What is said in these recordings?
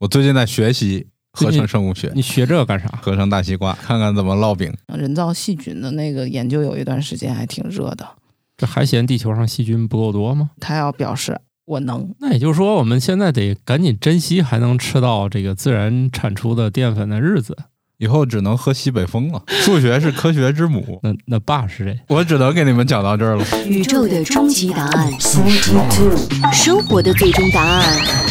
我最近在学习合成生物学，你学这干啥？合成大西瓜，看看怎么烙饼。人造细菌的那个研究有一段时间还挺热的。这还嫌地球上细菌不够多吗？他要表示我能。那也就是说，我们现在得赶紧珍惜还能吃到这个自然产出的淀粉的日子。以后只能喝西北风了。数学是科学之母。那那爸是谁？我只能给你们讲到这儿了。宇宙的终极答案，生活的最终答案。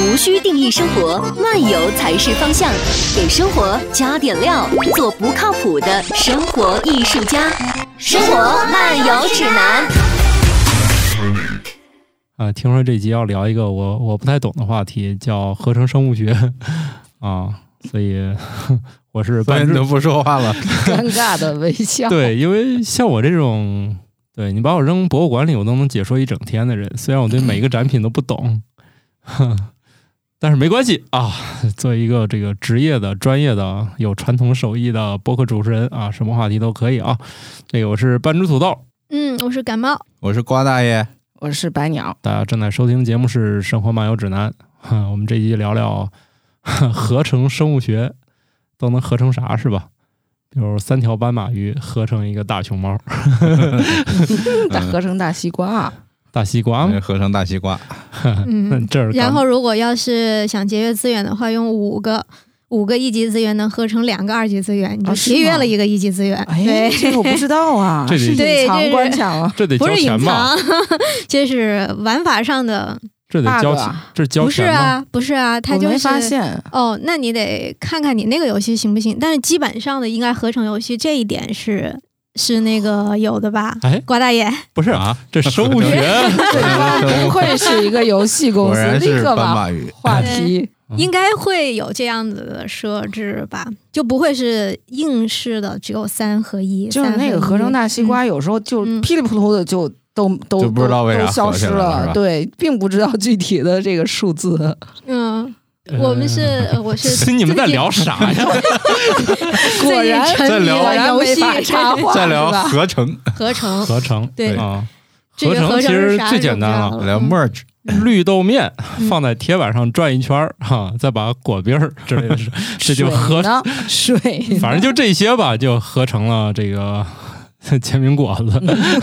无需定义生活，漫游才是方向。给生活加点料，做不靠谱的生活艺术家。生活漫游指南。啊，听说这集要聊一个我我不太懂的话题，叫合成生物学啊。所以 我是半都不说话了，尴尬的微笑。对，因为像我这种，对你把我扔博物馆里，我都能解说一整天的人。虽然我对每一个展品都不懂，但是没关系啊。作为一个这个职业的、专业的、有传统手艺的播客主持人啊，什么话题都可以啊。这个我是半只土豆，嗯，我是感冒，我是瓜大爷，我是白鸟。大家正在收听的节目是《生活漫游指南》，我们这集聊聊。合成生物学都能合成啥是吧？比如三条斑马鱼合成一个大熊猫，合成大西瓜，大西瓜吗？合成大西瓜。嗯，这然后如果要是想节约资源的话，用五个五个一级资源能合成两个二级资源，你就节约了一个一级资源。哎，这个我不知道啊，这得隐藏关卡了，这得不是隐藏，这是玩法上的。这得交钱，这交钱不是啊，不是啊，他就是发现哦，那你得看看你那个游戏行不行。但是基本上的应该合成游戏这一点是是那个有的吧？哎，瓜大爷不是啊，这生物学不愧 是一个游戏公司，立刻把话题应该会有这样子的设置吧？就不会是硬式的只有三合一，就是那个合成大西瓜，有时候就噼里扑噜的就。都都不知道为啥消失了，对，并不知道具体的这个数字。嗯，我们是我是 你们在聊啥呀？果然在聊游戏插画，在聊合成。合成。合成对。啊，合成其实最简单了，聊 merge 绿豆面放在铁板上转一圈哈，再把果冰之类的，这就合水，反正就这些吧，就合成了这个。煎饼果子，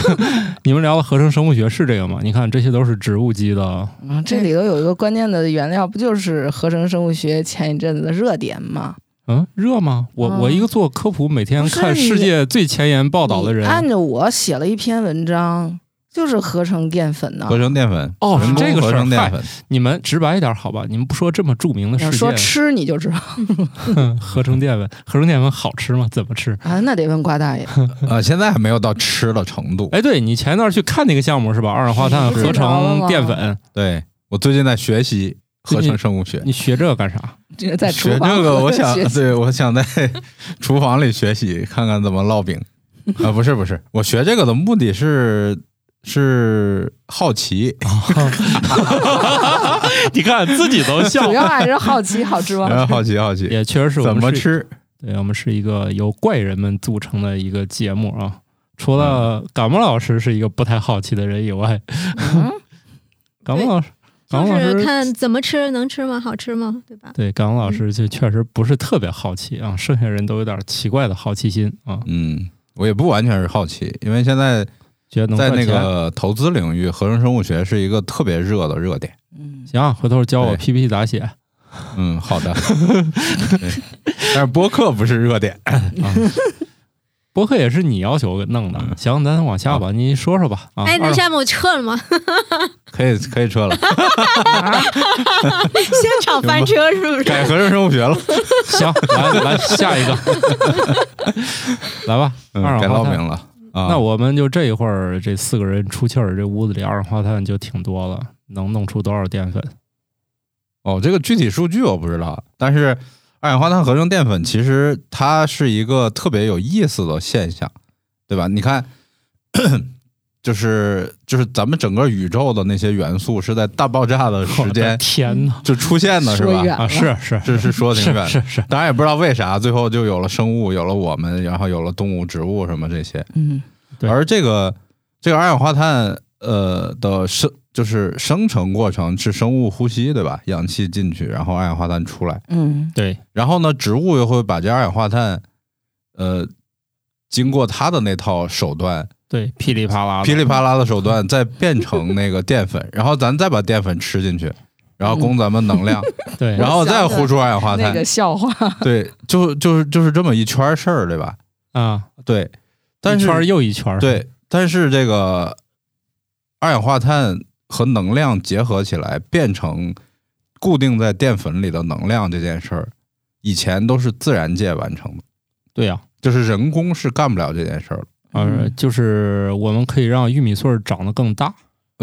你们聊的合成生物学是这个吗？你看，这些都是植物基的。嗯，这里头有一个关键的原料，不就是合成生物学前一阵子的热点吗？嗯，热吗？我我一个做科普，每天看世界最前沿报道的人，按着我写了一篇文章。就是合成淀粉呢，合成淀粉哦，是这个合成淀粉。你们直白一点好吧？你们不说这么著名的事件，说吃你就知道。合成淀粉，合成淀粉好吃吗？怎么吃啊？那得问瓜大爷。啊，现在还没有到吃的程度。哎，对你前一段去看那个项目是吧？二氧化碳合成淀粉。对我最近在学习合成生物学。你学这个干啥？这个在学这个，我想对，我想在厨房里学习，看看怎么烙饼。啊，不是不是，我学这个的目的是。是好奇，你看自己都笑，主要还是好奇，好吃吗？好奇，好奇，也确实是怎么吃？对我们是一个由怪人们组成的一个节目啊。除了感冒老师是一个不太好奇的人以外，感冒老师，感冒老师看怎么吃能吃吗？好吃吗？对吧？对，感冒老师就确实不是特别好奇啊。剩下人都有点奇怪的好奇心啊。嗯，我也不完全是好奇，因为现在。在那个投资领域，合成生物学是一个特别热的热点。嗯，行，回头教我 PPT 咋写。嗯，好的。但是播客不是热点啊，播客也是你要求弄的。行，咱往下吧，你说说吧。哎，那下面我撤了吗？可以，可以撤了。现场翻车是不是？改合成生物学了。行，来来下一个，来吧。改报名了。那我们就这一会儿，这四个人出气儿，这屋子里二氧化碳就挺多了，能弄出多少淀粉？哦，这个具体数据我不知道，但是二氧化碳合成淀粉其实它是一个特别有意思的现象，对吧？你看。就是就是咱们整个宇宙的那些元素是在大爆炸的时间 天呐就出现的是吧？啊，是是这是说挺远，是是。当然也不知道为啥，最后就有了生物，有了我们，然后有了动物、植物什么这些。嗯，而这个这个二氧化碳呃的生就是生成过程是生物呼吸，对吧？氧气进去，然后二氧化碳出来，嗯对，然后呢，植物又会把这二氧化碳，呃，经过它的那套手段，对，噼里啪啦，噼里啪啦的手段，再变成那个淀粉，然后咱再把淀粉吃进去，然后供咱们能量，对，然后再呼出二氧化碳那个，笑话，对，就就是就是这么一圈事儿，对吧？啊，对，但是一圈儿又一圈儿，对，但是这个二氧化碳和能量结合起来，变成固定在淀粉里的能量这件事儿，以前都是自然界完成的，对呀、就是人工是干不了这件事儿的。呃，嗯就是我们可以让玉米穗儿长得更大，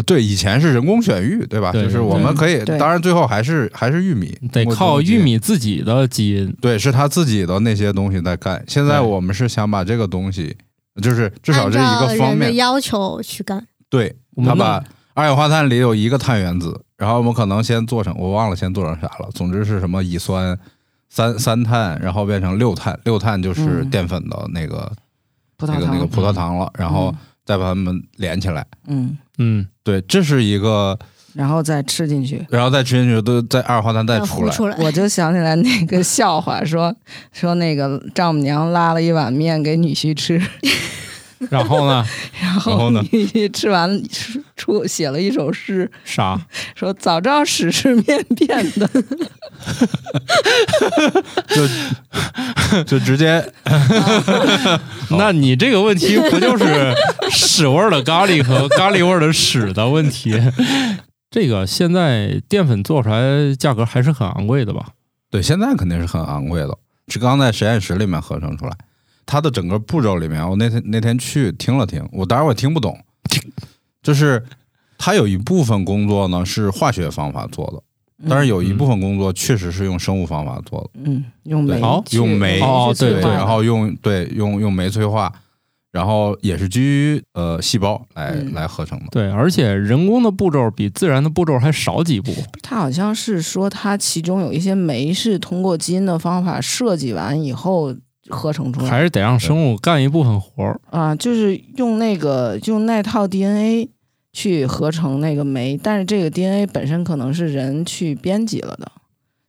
对，以前是人工选育，对吧？对就是我们可以，当然最后还是还是玉米，得靠玉。米自己的基因。对，是他自己的那些东西在干。现在我们是想把这个东西，就是至少这一个方面，的要求去干。对，他把二氧化碳里有一个碳原子，然后我们可能先做成，我忘了先做成啥了。总之是什么乙酸三三碳，然后变成六碳，六碳就是嗯淀粉的那个、葡萄糖，那个那个葡萄糖了，然后嗯再把它们连起来。嗯，嗯，对，这是一个，然后再吃进去。然后再吃进去，都再二氧化碳再出来。出来，我就想起来那个笑话，说说那个丈母娘拉了一碗面给女婿吃，然后呢？然然后呢你吃完出写了一首诗，啥？说早知道屎是面变的，就就直接 那你这个问题不就是屎味儿的咖喱和咖喱味儿的屎的问题？这个现在淀粉做出来价格还是很昂贵的吧？对，现在肯定是很昂贵的，是刚在实验室里面合成出来。它的整个步骤里面，我那天那天去听了听，我当然我听不懂，就是它有一部分工作呢是化学方法做的，但是有一部分工作确实是用生物方法做的，嗯，用煤用煤对然后用对用用酶催化，然后也是基于呃细胞来、嗯。来合成的。对，而且人工的步骤比自然的步骤还少几步。它好像是说它其中有一些酶是通过基因的方法设计完以后合成出来还是得让生物干一部分活儿。啊，就是用那个用那套 DNA 去合成那个酶，但是这个 DNA 本身可能是人去编辑了的，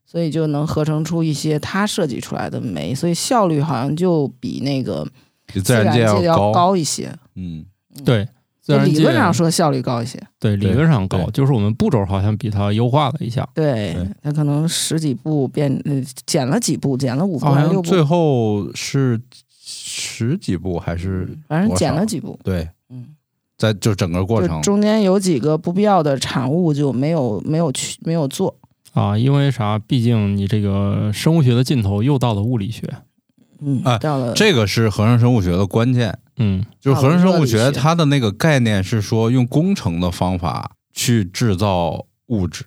所以就能合成出一些他设计出来的酶，所以效率好像就比那个比自自然然界界要高，高一些。嗯，对，理界论上说效率高一些，对，理论上高，就是我们步骤好像比它优化了一下。对对，它可能十几步变呃减了几步，减了五步还是六步，最后是十几步还是反正减了几步。对，嗯，在就整个过程中间有几个不必要的产物就没有没有去没有做。啊，因为啥？毕竟你这个生物学的尽头又到了物理学。嗯，哎到了这个是合成生物学的关键，嗯，就是合成生物学它的那个概念是说用工程的方法去制造物质，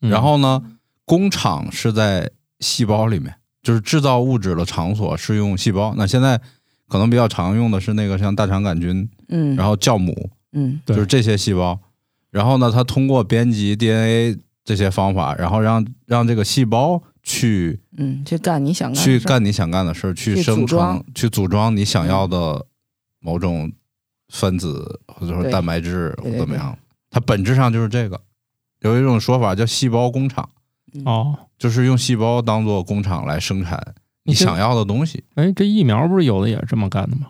嗯。然后呢，工厂是在细胞里面，就是制造物质的场所是用细胞。那现在可能比较常用的是那个像大肠杆菌，嗯，然后酵母，嗯。对。就是这些细胞。然后呢，它通过编辑 DNA 这些方法，然后让让这个细胞去嗯去干你想干的事儿。去干你想干的事儿，去去生成组、去组装你想要的某种分子或者说蛋白质怎么样。它本质上就是这个。有一种说法叫细胞工厂，嗯哦，就是用细胞当做工厂来生产你想要的东西。哎，这疫苗不是有的也是这么干的吗？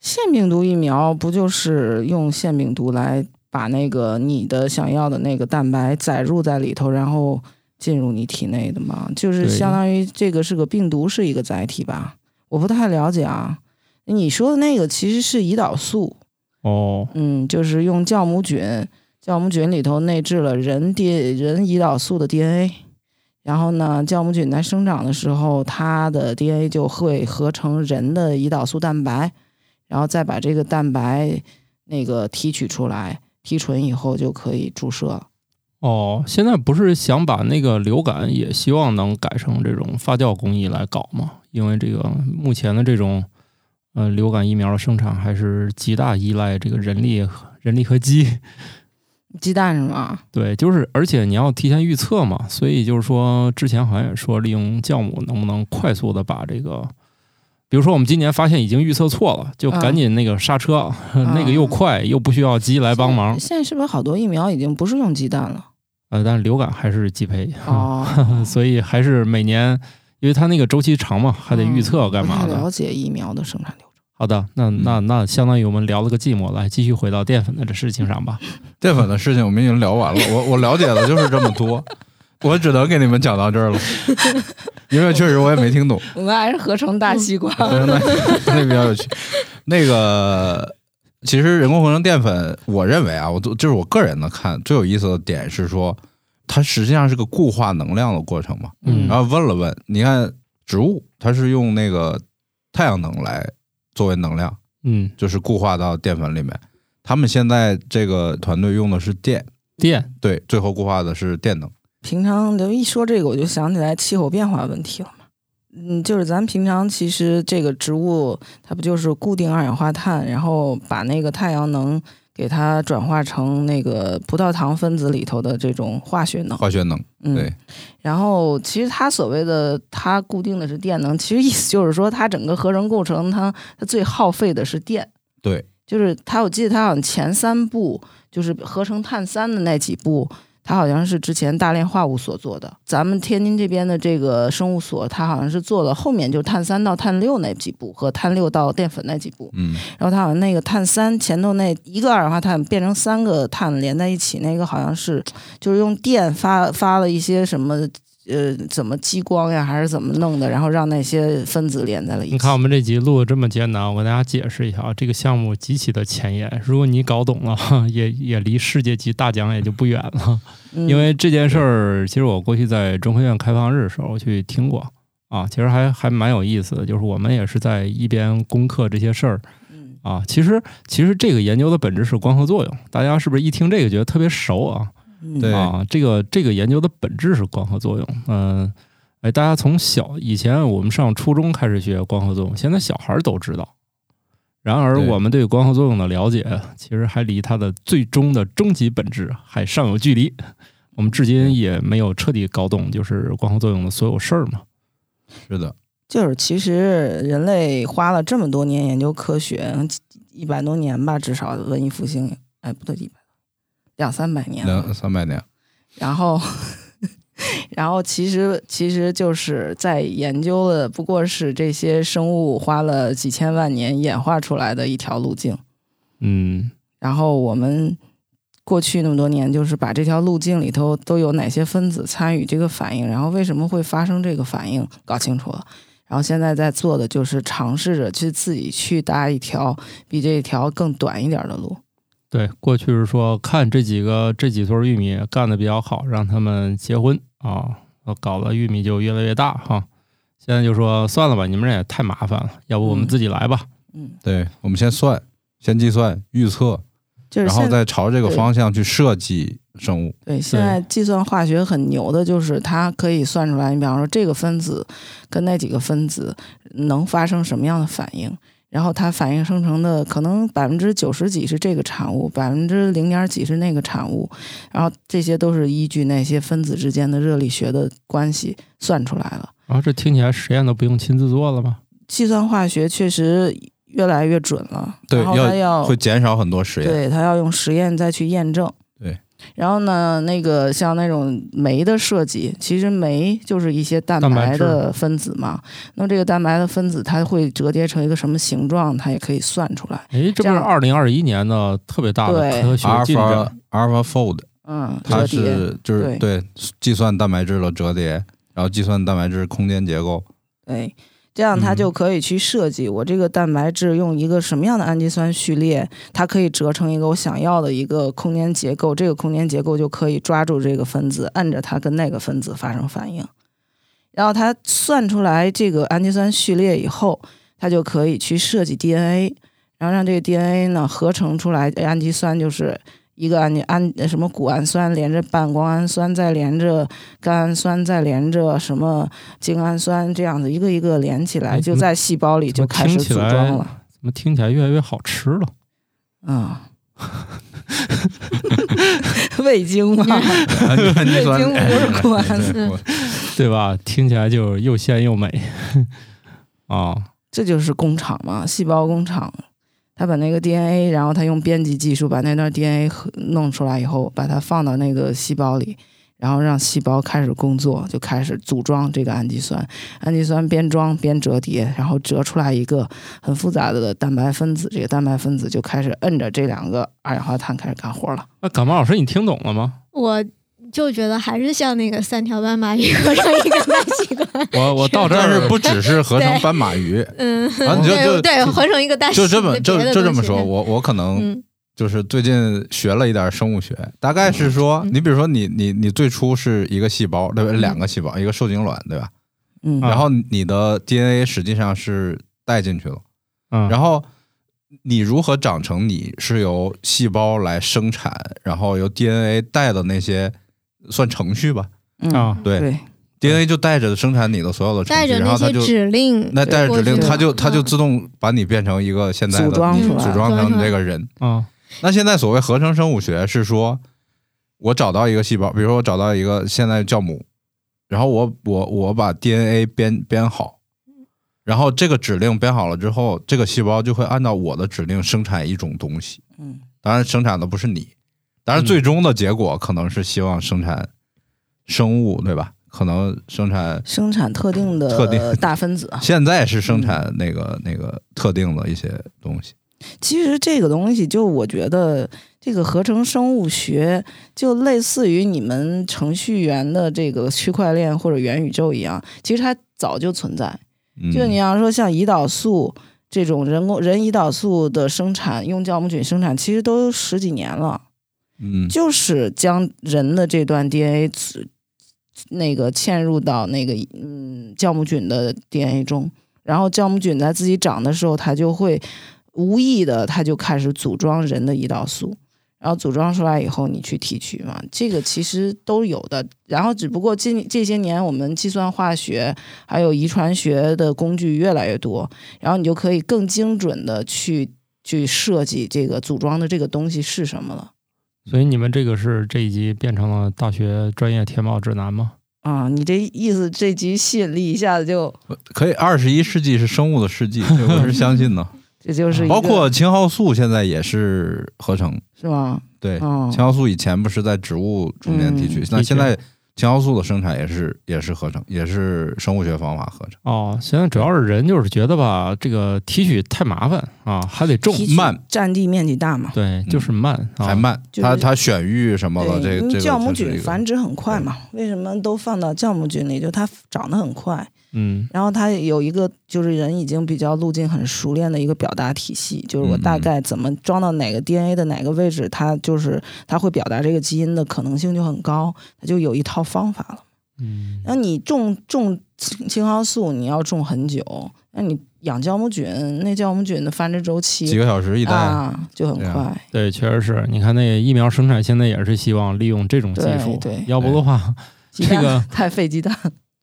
腺病毒疫苗不就是用腺病毒来把那个你的想要的那个蛋白载入在里头，然后进入你体内的吗？就是相当于这个是个病毒是一个载体吧？我不太了解啊。你说的那个其实是胰岛素，哦，嗯，就是用酵母菌，酵母菌里头内置了人 D 人胰岛素的 DNA，然后呢，酵母菌在生长的时候，它的 DNA 就会合成人的胰岛素蛋白，然后再把这个蛋白那个提取出来，提纯以后就可以注射了。哦，现在不是想把那个流感也希望能改成这种发酵工艺来搞吗？因为这个目前的这种呃流感疫苗的生产还是极大依赖这个人力、人力和机。鸡蛋是吗？对，就是而且你要提前预测嘛，所以就是说之前好像也说利用酵母能不能快速的把这个比如说我们今年发现已经预测错了，就赶紧那个刹车，那个又快又不需要鸡来帮忙。现在是不是好多疫苗已经不是用鸡蛋了？呃，但是流感还是鸡胚，哦，所以还是每年，因为它那个周期长嘛，还得预测干嘛的。了解疫苗的生产流程。好的，那那那相当于我们聊了个寂寞，来继续回到淀粉的这事情上吧。淀粉的事情我们已经聊完了，我我了解的就是这么多，我只能给你们讲到这儿了，因为确实我也没听懂。我们还是合成大西瓜。那那比较有趣。那个其实人工合成淀粉，我认为啊，我都就是我个人的看最有意思的点是说，它实际上是个固化能量的过程嘛。嗯然后问了问，你看植物它是用那个太阳能来作为能量，嗯，就是固化到淀粉里面。他们现在这个团队用的是电，电，对，最后固化的是电能。平常就一说这个，我就想起来气候变化问题了嘛。嗯，就是咱平常其实这个植物它不就是固定二氧化碳，然后把那个太阳能给它转化成那个葡萄糖分子里头的这种化学能。化学能，嗯，对，然后其实它所谓的它固定的是电能，其实意思就是说它整个合成过程它它最耗费的是电。对，就是它，我记得它好像前三步就是合成碳三的那几步，它好像是之前大炼化物所做的。咱们天津这边的这个生物所，它好像是做了后面就是碳三到碳六那几步和碳六到淀粉那几步。嗯，然后它好像那个碳三前头那一个二氧化碳变成三个碳连在一起，那个好像是就是用电发发了一些什么。呃，怎么激光呀，还是怎么弄的？然后让那些分子连在了一起。你看我们这集录的这么艰难，我跟大家解释一下啊，这个项目极其的前沿，如果你搞懂了，也也离世界级大奖也就不远了。嗯因为这件事儿，其实我过去在中科院开放日的时候去听过啊，其实还还蛮有意思的，就是我们也是在一边攻克这些事儿嗯啊。其实其实这个研究的本质是光合作用，大家是不是一听这个觉得特别熟啊？嗯对啊，这个这个研究的本质是光合作用。嗯、哎，大家从小以前我们上初中开始学光合作用，现在小孩儿都知道。然而，我们对光合作用的了解，其实还离它的最终的终极本质还尚有距离。我们至今也没有彻底搞懂，就是光合作用的所有事儿嘛。是的，就是其实人类花了这么多年研究科学，一百多年吧，至少文艺复兴，哎，不对，一百两三百年了。两三百年，然后，然后其实其实就是在研究的，不过是这些生物花了几千万年演化出来的一条路径。嗯，然后我们过去那么多年，就是把这条路径里头都有哪些分子参与这个反应，然后为什么会发生这个反应，搞清楚了。然后现在在做的就是尝试着去自己去搭一条比这条更短一点的路。对，过去是说看这几个这几撮玉米干的比较好，让他们结婚啊，搞了玉米就越来越大哈。现在就说算了吧，你们这也太麻烦了，要不我们嗯自己来吧。嗯，对，我们先算，先计算预测，然后就是现再朝这个方向去设计生物。对，现在计算化学很牛的，就是它可以算出来，你比方说这个分子跟那几个分子能发生什么样的反应，然后它反应生成的可能百分之九十几是这个产物，百分之零点几是那个产物，然后这些都是依据那些分子之间的热力学的关系算出来了。然后这听起来实验都不用亲自做了吗？计算化学确实越来越准了，对然后它要会减少很多实验。对，它要用实验再去验证。对。然后呢，那个像那种酶的设计，其实酶就是一些蛋蛋白白的分子嘛。那么这个蛋白的分子，它会折叠成一个什么形状，它也可以算出来。哎，这不是二零二一年的特别大的对科学进 Alpha 展？AlphaFold，嗯，它。是就是对对计算蛋白质的折叠，然后计算蛋白质空间结构。对，这样它嗯就可以去设计我这个蛋白质用一个什么样的氨基酸序列，它可以折成一个我想要的一个空间结构，这个空间结构就可以抓住这个分子，按着它跟那个分子发生反应。然后它算出来这个氨基酸序列以后，它就可以去设计 DNA，然后让这个 DNA 呢合成出来氨基酸就是。一个氨氨什么谷氨酸连着半胱氨酸，再连着甘氨酸，再连着什么精氨酸，这样子一个一个连起来，哎就在细胞里就开始组装了。怎么听起来越来越好吃了？嗯，味精嘛，氨基酸味精不是谷氨酸对吧？听起来就又鲜又美 啊！这就是工厂嘛，细胞工厂。他把那个 DNA，然后他用编辑技术把那段 DNA 弄出来以后，把它放到那个细胞里，然后让细胞开始工作，就开始组装这个氨基酸。氨基酸边装边折叠，然后折出来一个很复杂的蛋白分子。这个蛋白分子就开始摁着这两个二氧化碳开始干活了。那感冒老师，你听懂了吗？我就觉得还是像那个三条斑马鱼合成一个大西瓜。我我到这儿是不 只是合成斑马鱼，嗯，啊你就就对对，合成一个大器就这么就就这么说，我我可能嗯。就是最近学了一点生物学，大概是说，嗯。你比如说你你你最初是一个细胞，对吧？嗯。两个细胞，一个受精卵，对吧？嗯，啊然后你的 DNA 实际上是带进去了，嗯，然后你如何长成你是由细胞来生产，然后由 DNA 带的那些算程序吧。嗯啊对。对，，DNA 就带着生产你的所有的程序，带着那些然后它就指令，那带着指令，它就它就嗯。自动把你变成一个现在的组装出来。组装成组装出来这个人。啊。那现在所谓合成生物学是说，我找到一个细胞，比如说我找到一个现在酵母，然后我我我把 DNA 编编好，然后这个指令编好了之后，这个细胞就会按照我的指令生产一种东西。嗯。当然，生产的不是你，当然嗯最终的结果可能是希望生产生物，对吧？可能生产生产特定的特定大分子。现在是生产那个那个特定的一些东西。其实这个东西，就我觉得这个合成生物学就类似于你们程序员的这个区块链或者元宇宙一样，其实它早就存在。嗯、就你要说像胰岛素这种人工人胰岛素的生产，用酵母菌生产，其实都十几年了，嗯就是将人的这段 DNA 那个嵌入到那个嗯酵母菌的 DNA 中，然后酵母菌在自己长的时候，它就会无意的，它就开始组装人的胰岛素。然后组装出来以后，你去提取嘛，这个其实都有的。然后只不过近这些年，我们计算化学还有遗传学的工具越来越多，然后你就可以更精准的去去设计这个组装的这个东西是什么了。所以你们这个是这一集变成了大学专业填报指南吗？啊，你这意思，这集吸引力一下子就，可以，二十一世纪是生物的世纪，这我是相信的。这就是包括青蒿素现在也是合成，是吗？对，哦青蒿素以前不是在植物中间提取，那现在青蒿素的生产也是也是合成，也是生物学方法合成，哦，现在主要是人就是觉得吧，这个提取太麻烦啊，还得种，慢。占地面积大嘛。对，就是慢，啊。还慢，就是它它选育什么的，这个酵母菌繁殖很快嘛，为什么都放到酵母菌里？就它长得很快，嗯。然后它有一个就是人已经比较路径很熟练的一个表达体系，就是我大概怎么装到哪个 DNA 的哪个位置，它就是它会表达这个基因的可能性就很高，它就有一套方法了。嗯。那你种种青青蒿素，你要种很久，那你养酵母菌，那酵母菌的繁殖周期几个小时一代，啊就很快。对，确实是。你看那个疫苗生产现在也是希望利用这种技术，对对。要不的话这个太费鸡蛋，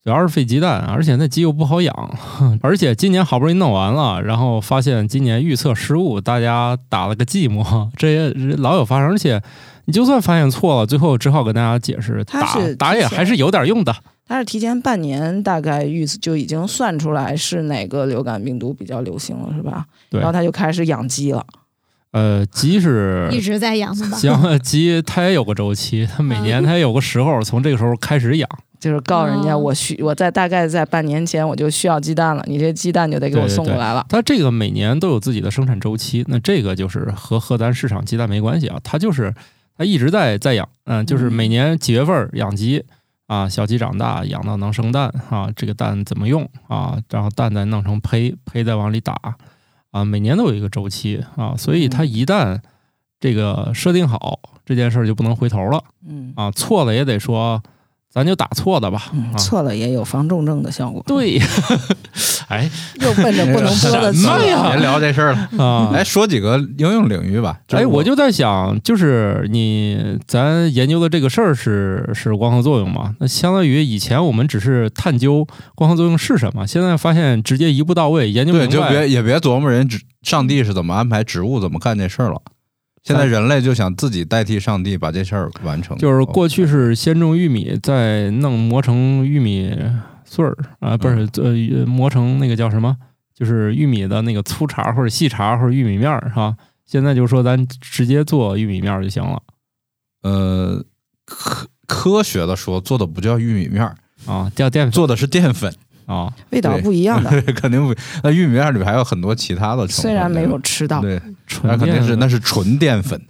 主要是费鸡蛋，而且那鸡又不好养，而且今年好不容易弄完了，然后发现今年预测失误，大家打了个寂寞，这也老有发生，而且你就算发现错了，最后只好跟大家解释，它打是打也还是有点用的。它是提前半年大概预就已经算出来是哪个流感病毒比较流行了，是吧？对然后他就开始养鸡了。呃，鸡是 一直在养的吧？像鸡，它也有个周期，它每年它也有个时候，从这个时候开始养。就是告诉人家哦。我需我在大概在半年前我就需要鸡蛋了，你这鸡蛋就得给我送过来了。它这个每年都有自己的生产周期，那这个就是和和咱市场鸡蛋没关系啊，它就是它一直在在养，嗯，就是每年几月份儿养鸡啊，小鸡长大养到能生蛋啊，这个蛋怎么用啊，然后蛋再弄成胚，胚再往里打啊，每年都有一个周期啊，所以它一旦这个设定好这件事儿就不能回头了嗯。啊，错了也得说咱就打错的吧嗯，啊，错了也有防重症的效果。，对，哎又奔着不能播的去。别聊这事儿了，啊，来说几个应用领域吧。哎，我就就在想，就是你咱研究的这个事儿是是光合作用嘛？那相当于以前我们只是探究光合作用是什么，现在发现直接一步到位研究对，明白。就别也别琢磨人植上帝是怎么安排植物怎么干这事儿了。现在人类就想自己代替上帝把这事儿完成，就是过去是先种玉米，再弄磨成玉米穗儿啊，不是呃磨成那个叫什么？就是玉米的那个粗茬或者细茬或者玉米面儿，是吧？现在就说咱直接做玉米面儿就行了。呃，科科学的说，做的不叫玉米面儿，啊，叫淀粉。做的是淀粉，啊，味道不一样的。肯定不。那玉米面里面还有很多其他的成分，虽然没有吃到，对，那肯定是那是纯淀粉，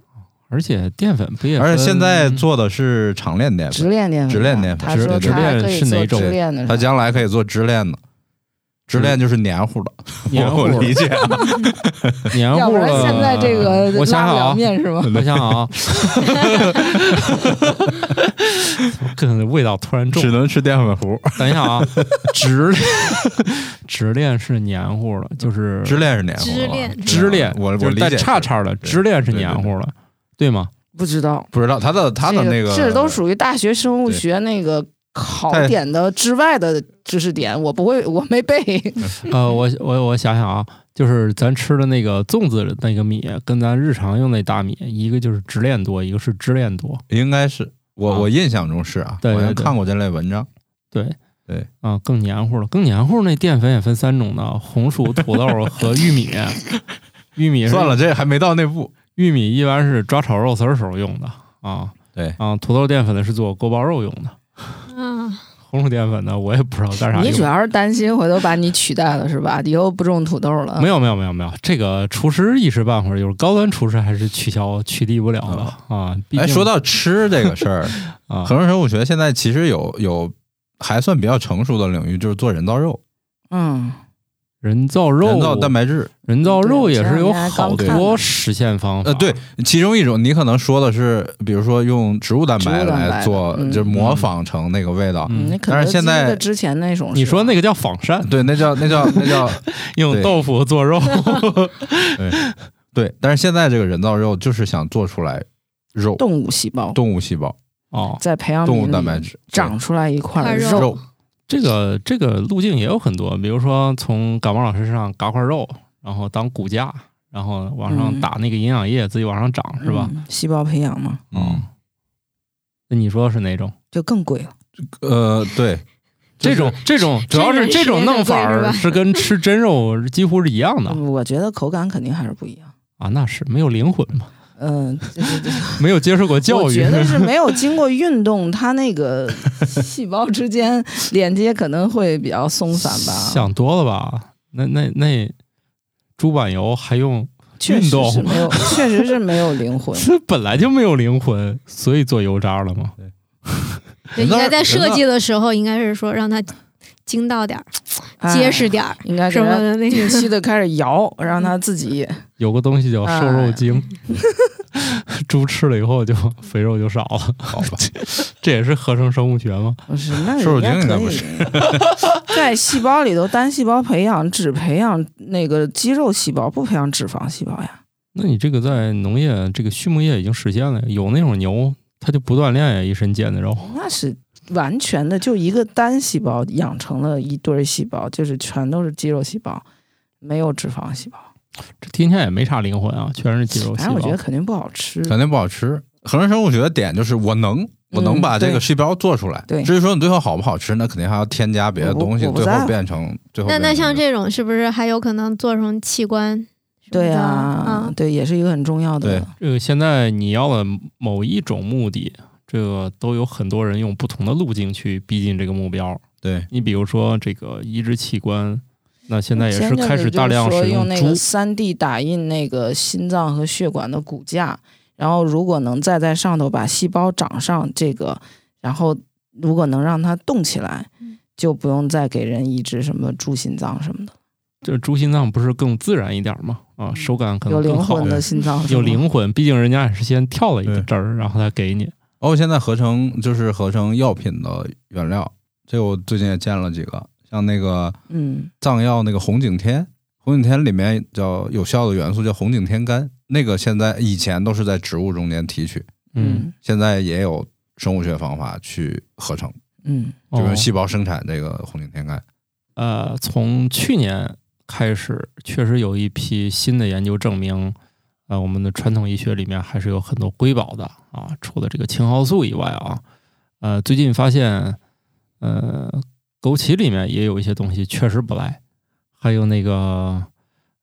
而且淀粉不也分？而且现在做的是长链淀直粉，链淀粉啊，直链淀粉他说直他可以做直链是哪种直链的，它将来可以做直链的。支链就是黏糊的，黏糊我理解。黏糊了。现在这个我想想啊，面是吗？我想想啊，跟味道突然重只。能吃淀粉糊，等一下啊，直链直链是黏糊的，就是 支链是黏糊的链支链，我我理解叉叉的对支链是黏糊的，对吗？不知道，不知道它的它的那个这都属于大学生物学那个考点的之外的知识点，我不会，我没背。呃，我我我想想啊，就是咱吃的那个粽子的那个米，跟咱日常用那大米，一个就是直链多，一个是支链多。应该是我啊我印象中是啊，对对对看过这类文章。对对啊，更黏糊了。更黏糊那淀粉也分三种呢，红薯、土豆和玉米。玉米算了，这还没到那步。玉米一般是抓炒肉丝儿时候用的啊。对啊，土豆淀粉呢是做锅包肉用的，啊，红薯淀粉呢我也不知道干啥。你主要是担心回头把你取代了是吧？以后不种土豆了。没有没有没有没有，这个厨师一时半会儿就是高端厨师还是取消取缔不了的啊。毕哎，说到吃这个事儿，啊，合成生物学现在其实有有还算比较成熟的领域，就是做人造肉、嗯，人造肉、人造蛋白质。人造肉也是有好多实现方法。呃，对，其中一种你可能说的是，比如说用植物蛋白来做，嗯就是模仿成那个味道。但是现在之前那种，你说那个叫仿膳，对，那叫那叫那叫 用豆腐做肉。对，但是现在这个人造肉就是想做出来肉、动物细胞。动物细胞、哦，在培养动物蛋白质长出来一块肉。这个这个路径也有很多，比如说从感冒老师身上嘎块肉，然后当骨架，然后往上嗯打那个营养液，自己往上长，是吧？嗯细胞培养嘛，嗯，那你说是哪种？就更贵了。呃，对，这种这种主要是这种弄法是跟吃真肉几乎是一样的我觉得口感肯定还是不一样。啊，那是没有灵魂嘛，嗯，没有接受过教育我觉，得是没有经过运动，它那个细胞之间连接可能会比较松散吧。想多了吧？那那那猪板油还用确实运动是没有，确实是没有灵魂。这本来就没有灵魂，所以做油渣了吗？对应该在设计的时候，应该是说让它筋道点儿、哎结实点儿应该给什么的那个。定期的开始摇，让它自己 有个东西叫瘦肉精，哎 猪吃了以后就肥肉就少了，好吧，这也是合成生物学吗？不是那瘦肉人家可以精应该不是在细胞里头单细胞培养，只培养那个肌肉细胞，不培养脂肪细胞呀。那你这个在农业这个畜牧业已经实现了，有那种牛，它就不锻炼呀，一身腱子肉。那是完全的，就一个单细胞养成了一堆儿细胞，就是全都是肌肉细胞，没有脂肪细胞。这听起来也没啥灵魂啊，全是肌肉细胞反正我觉。得肯定不好吃。肯定不好吃。合成生物学的点就是我能，我能把这个细胞做出来。对至于说你最后好不好吃，那肯定还要添加别的东西，最后变成最后那那像这种是不是还有可能做成器官？对啊啊，，对，也是一个很重要的对。这个现在你要的某一种目的，这个都有很多人用不同的路径去逼近这个目标。对你比如说这个移植器官，那现在也是开始大量说使猪用那个。三 D 打印那个心脏和血管的骨架，然后如果能再在上头把细胞长上这个，然后如果能让它动起来嗯，就不用再给人移植什么猪心脏什么的，这猪心脏不是更自然一点吗？啊，手感可有能更好灵魂，的心脏有灵魂。毕竟人家也是先跳了一个针儿，然后再给你。包括现在合成就是合成药品的原料，这个我最近也见了几个，像那个嗯藏药那个红景天，红景天里面叫有效的元素叫红景天苷，那个现在以前都是在植物中间提取，嗯，现在也有生物学方法去合成，嗯就用哦细胞生产这个红景天苷。呃，从去年开始，确实有一批新的研究证明，呃，我们的传统医学里面还是有很多瑰宝的啊。除了这个青蒿素以外啊，呃，最近发现，呃，枸杞里面也有一些东西确实不赖，还有那个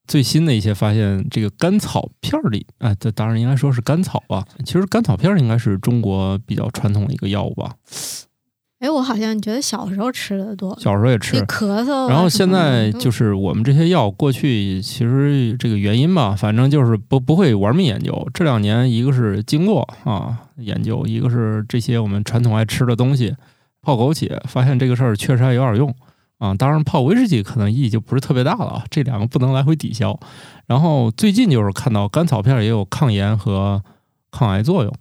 最新的一些发现，这个甘草片儿里，啊，这当然应该说是甘草吧。其实甘草片儿应该是中国比较传统的一个药物吧，哎，我好像觉得小时候吃的多，小时候也吃那。咳嗽啊。然后现在就是我们这些药，过去其实这个原因吧，反正就是不不会玩命研究。这两年，一个是经络啊研究，一个是这些我们传统爱吃的东西，泡枸杞，发现这个事儿确实还有点用啊。当然，泡威士忌可能意义就不是特别大了啊，这两个不能来回抵消。然后最近就是看到甘草片也有抗炎和抗癌作用，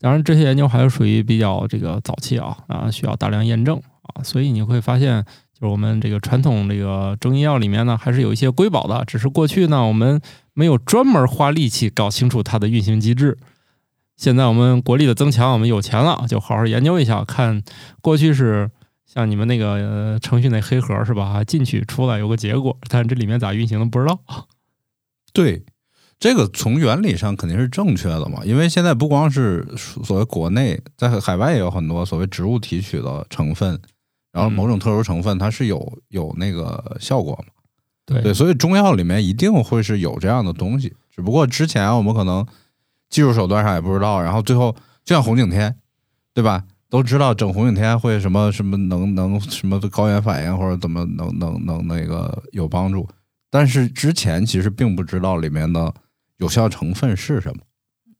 当然这些研究还是属于比较这个早期啊啊，需要大量验证啊，所以你会发现。就是我们这个传统这个中医药里面呢，还是有一些瑰宝的，只是过去呢我们没有专门花力气搞清楚它的运行机制。现在我们国力的增强，我们有钱了，就好好研究一下，看过去是像你们那个、呃、程序那黑盒是吧？进去出来有个结果，但这里面咋运行的不知道。对，这个从原理上肯定是正确的嘛，因为现在不光是所谓国内，在海外也有很多所谓植物提取的成分，然后某种特殊成分它是有有那个效果嘛。对对，所以中药里面一定会是有这样的东西，只不过之前我们可能技术手段上也不知道，然后最后就像红景天，对吧？都知道整红景天会什么什么能能什么高原反应或者怎么能能能那个有帮助，但是之前其实并不知道里面的有效成分是什么。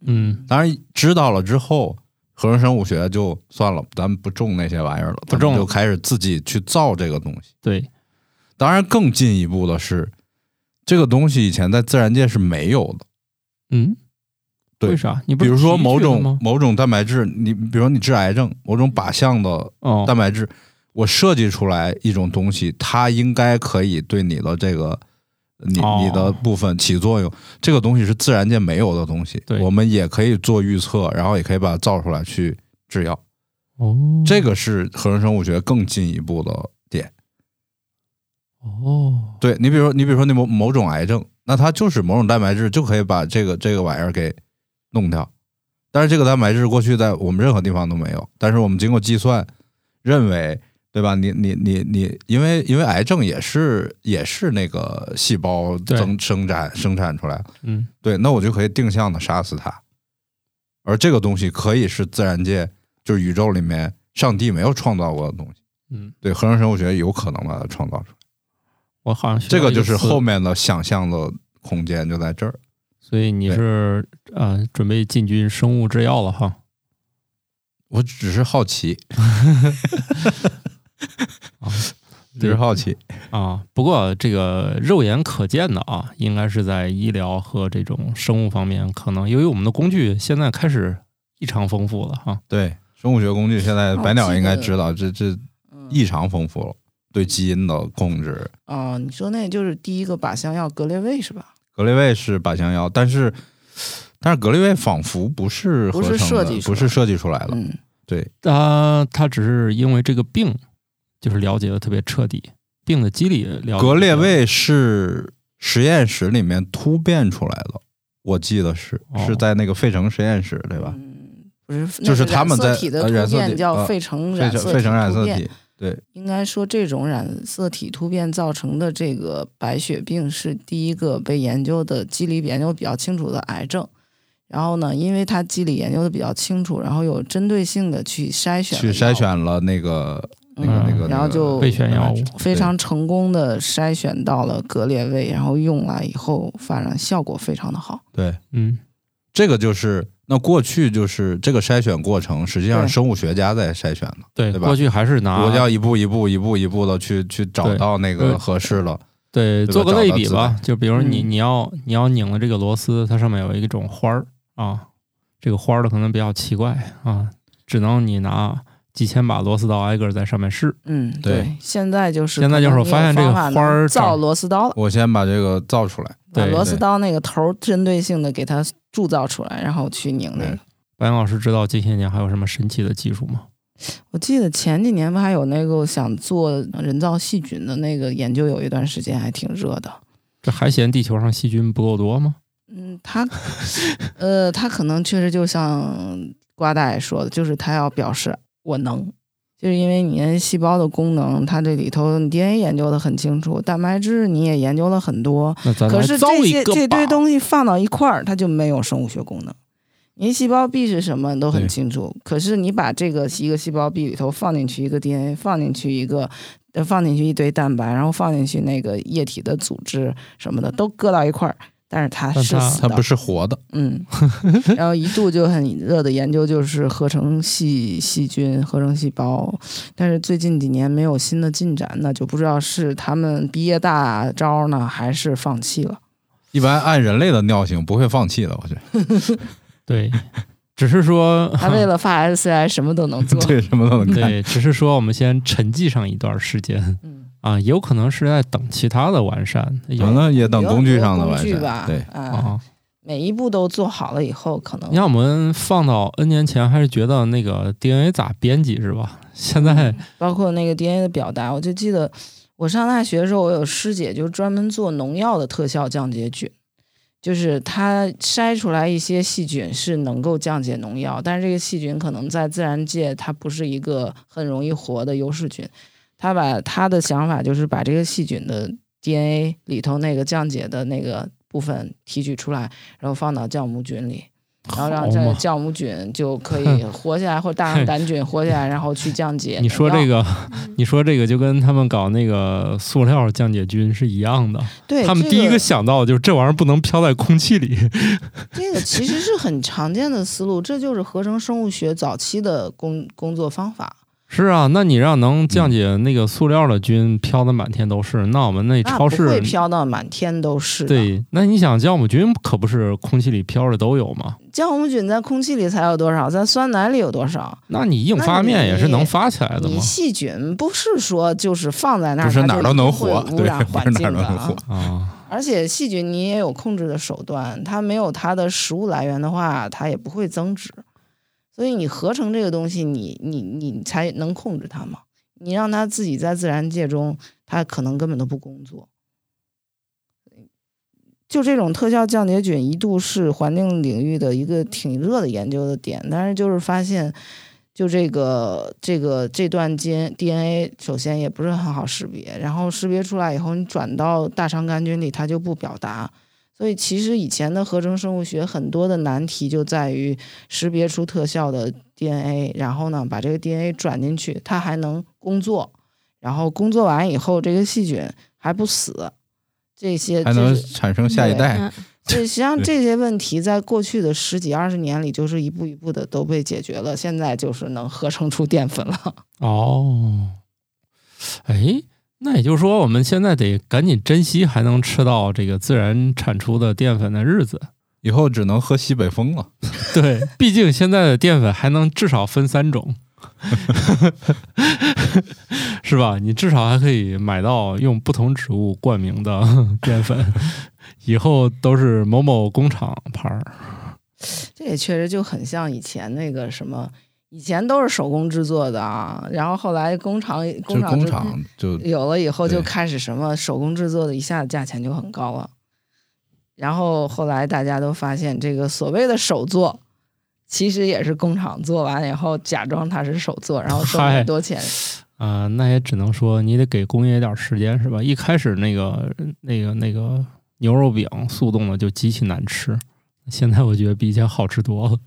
嗯，当然知道了之后，合成生物学就算了，咱们不种那些玩意儿了，不种就开始自己去造这个东西。对，当然，更进一步的是，这个东西以前在自然界是没有的。嗯，对为啥？你比如说某？种某种蛋白质，你比如说你治癌症，某种靶向的哦，蛋白质，我设计出来一种东西，它应该可以对你的这个你哦你的部分起作用。这个东西是自然界没有的东西，我们也可以做预测，然后也可以把它造出来去制药。哦，这个是合成生物学更进一步的点。哦，对你，比如说你比如说那某某种癌症，那它就是某种蛋白质就可以把这个这个玩意儿给弄掉。但是这个蛋白质过去在我们任何地方都没有，但是我们经过计算，认为对吧？你你你你，因为因为癌症也是也是那个细胞增生产生产出来的，嗯，对，那我就可以定向的杀死它。而这个东西可以是自然界，就是宇宙里面上帝没有创造过的东西。嗯，对，合成生物学有可能把它创造出来。我好像这个就是后面的想象的空间就在这儿。所以你对是呃准备进军生物制药了哈？我只是好奇，啊，只是好奇。啊，不过这个肉眼可见的啊，应该是在医疗和这种生物方面，可能由于我们的工具现在开始异常丰富了哈。对，生物学工具现在哦白鸟应该知道，这这嗯异常丰富了，对基因的控制。啊、你说那就是第一个靶向药格列卫是吧？格列卫是靶向药，但是但是格列卫仿佛不是合不是成的设计出来不是设计出来的。嗯，对，他他只是因为这个病，就是了解的特别彻底，病的机理了解。格列卫是实验室里面突变出来的，我记得是哦是在那个费城实验室，对吧？嗯，不是，就是他们在染色体的突变叫呃费城染色城费城染色体，对，应该说，这种染色体突变造成的这个白血病是第一个被研究的机理研究比较清楚的癌症。然后呢，因为它机理研究的比较清楚，然后有针对性的去筛选，去筛，选了那个那个嗯那个，然后就备选药物非常成功的筛选到了格列卫，然后用来以后，反正效果非常的好。对。嗯，这个就是那过去就是这个筛选过程，实际上生物学家在筛选的，对，对吧过去还是拿我要一步一步一步一步的去去找到那个合适的。对，做个类比吧就比如你嗯你要你要拧了这个螺丝，它上面有一种花儿啊，这个花儿的可能比较奇怪啊，只能你拿几千把螺丝刀挨个儿在上面试。嗯，对现在就是现在就是我发现这个花儿造螺丝刀了，我先把这个造出来，对把螺丝刀那个头儿针对性的给它铸造出来，然后去拧那个。白杨老师知道近些年还有什么神奇的技术吗？我记得前几年不还有那个想做人造细菌的那个研究，有一段时间还挺热的。这还嫌地球上细菌不够多吗？嗯，他，呃，他可能确实就像瓜大爷说的，就是他要表示我能，就是因为你那细胞的功能，它这里头你 DNA 研究的很清楚，蛋白质你也研究了很多，可是这些这堆东西放到一块儿，它就没有生物学功能。你细胞壁是什么你都很清楚，可是你把这个一个细胞壁里头放进去一个 DNA，放进去一个，呃，放进去一堆蛋白，然后放进去那个液体的组织什么的，都搁到一块儿，但是它是死的，它不是活的，嗯，然后一度就很热的研究就是合成细细菌、合成细胞，但是最近几年没有新的进展，那就不知道是他们毕业大招呢，还是放弃了。一般按人类的尿性不会放弃的，我觉得。对，只是说他为了发 SCI 什么都能做。对，什么都能干。对，只是说我们先沉寂上一段时间嗯，啊，有可能是在等其他的完善。有可能也等工具上的完善。吧，对，啊，啊，每一步都做好了以后，可能你看我们放到 N 年前，还是觉得那个 DNA 咋编辑是吧？现在包括那个 DNA 的表达，我就记得我上大学的时候，我有师姐就专门做农药的特效降解菌，就是她筛出来一些细菌是能够降解农药，但是这个细菌可能在自然界它不是一个很容易活的优势菌。她把他的想法就是把这个细菌的 DNA 里头那个降解的那个部分提取出来，然后放到酵母菌里。然后让这个酵母菌就可以活下来，或者大肠杆菌活下来，然后去降解。你说这个，你说这个就跟他们搞那个塑料降解菌是一样的。对他们第一个想到的就是这玩意儿不能飘在空气里。这个其实是很常见的思路，这就是合成生物学早期的工工作方法。是啊，那你让能降解那个塑料的菌飘的满天都是，那我们那超市会飘到满天都是。，对，那你想酵母菌可不是空气里飘着都有吗？酵母菌在空气里才有多少，在酸奶里有多少？那你硬发面也是能发起来的吗？你细菌不是说就是放在那儿，不是哪儿都能活，污染环 境的儿都能活啊。。啊，而且细菌你也有控制的手段，它没有它的食物来源的话，它也不会增殖。所以你合成这个东西，你你你才能控制它嘛。你让它自己在自然界中，它可能根本都不工作。就这种特效降解菌，一度是环境领域的一个挺热的研究的点，但是就是发现，就这个这个这段基因 DNA 首先也不是很好识别，然后识别出来以后，你转到大肠杆菌里，它就不表达。所以其实以前的合成生物学很多的难题就在于识别出特效的 DNA，然后呢把这个 DNA 转进去，它还能工作，然后工作完以后这个细菌还不死，这些还能产生下一代。嗯，这实际上这些问题在过去的十几二十年里，就是一步一步的都被解决了。现在就是能合成出淀粉了。哦，哎，那也就是说，我们现在得赶紧珍惜还能吃到这个自然产出的淀粉的日子。以后只能喝西北风了。对，毕竟现在的淀粉还能至少分三种，是吧？你至少还可以买到用不同植物冠名的 淀粉，以后都是某某工厂牌儿。这也确实就很像以前那个什么，以前都是手工制作的啊，然后后来工厂工厂工厂就有了以后，就开始什么手工制作的，一下子价钱就很高了。然后后来大家都发现，这个所谓的手做，其实也是工厂做完以后假装它是手做，然后挣嗨很多钱。啊、那也只能说你得给工业一点时间，是吧？一开始那个、那个、那个牛肉饼速冻的就极其难吃，现在我觉得比以前好吃多了。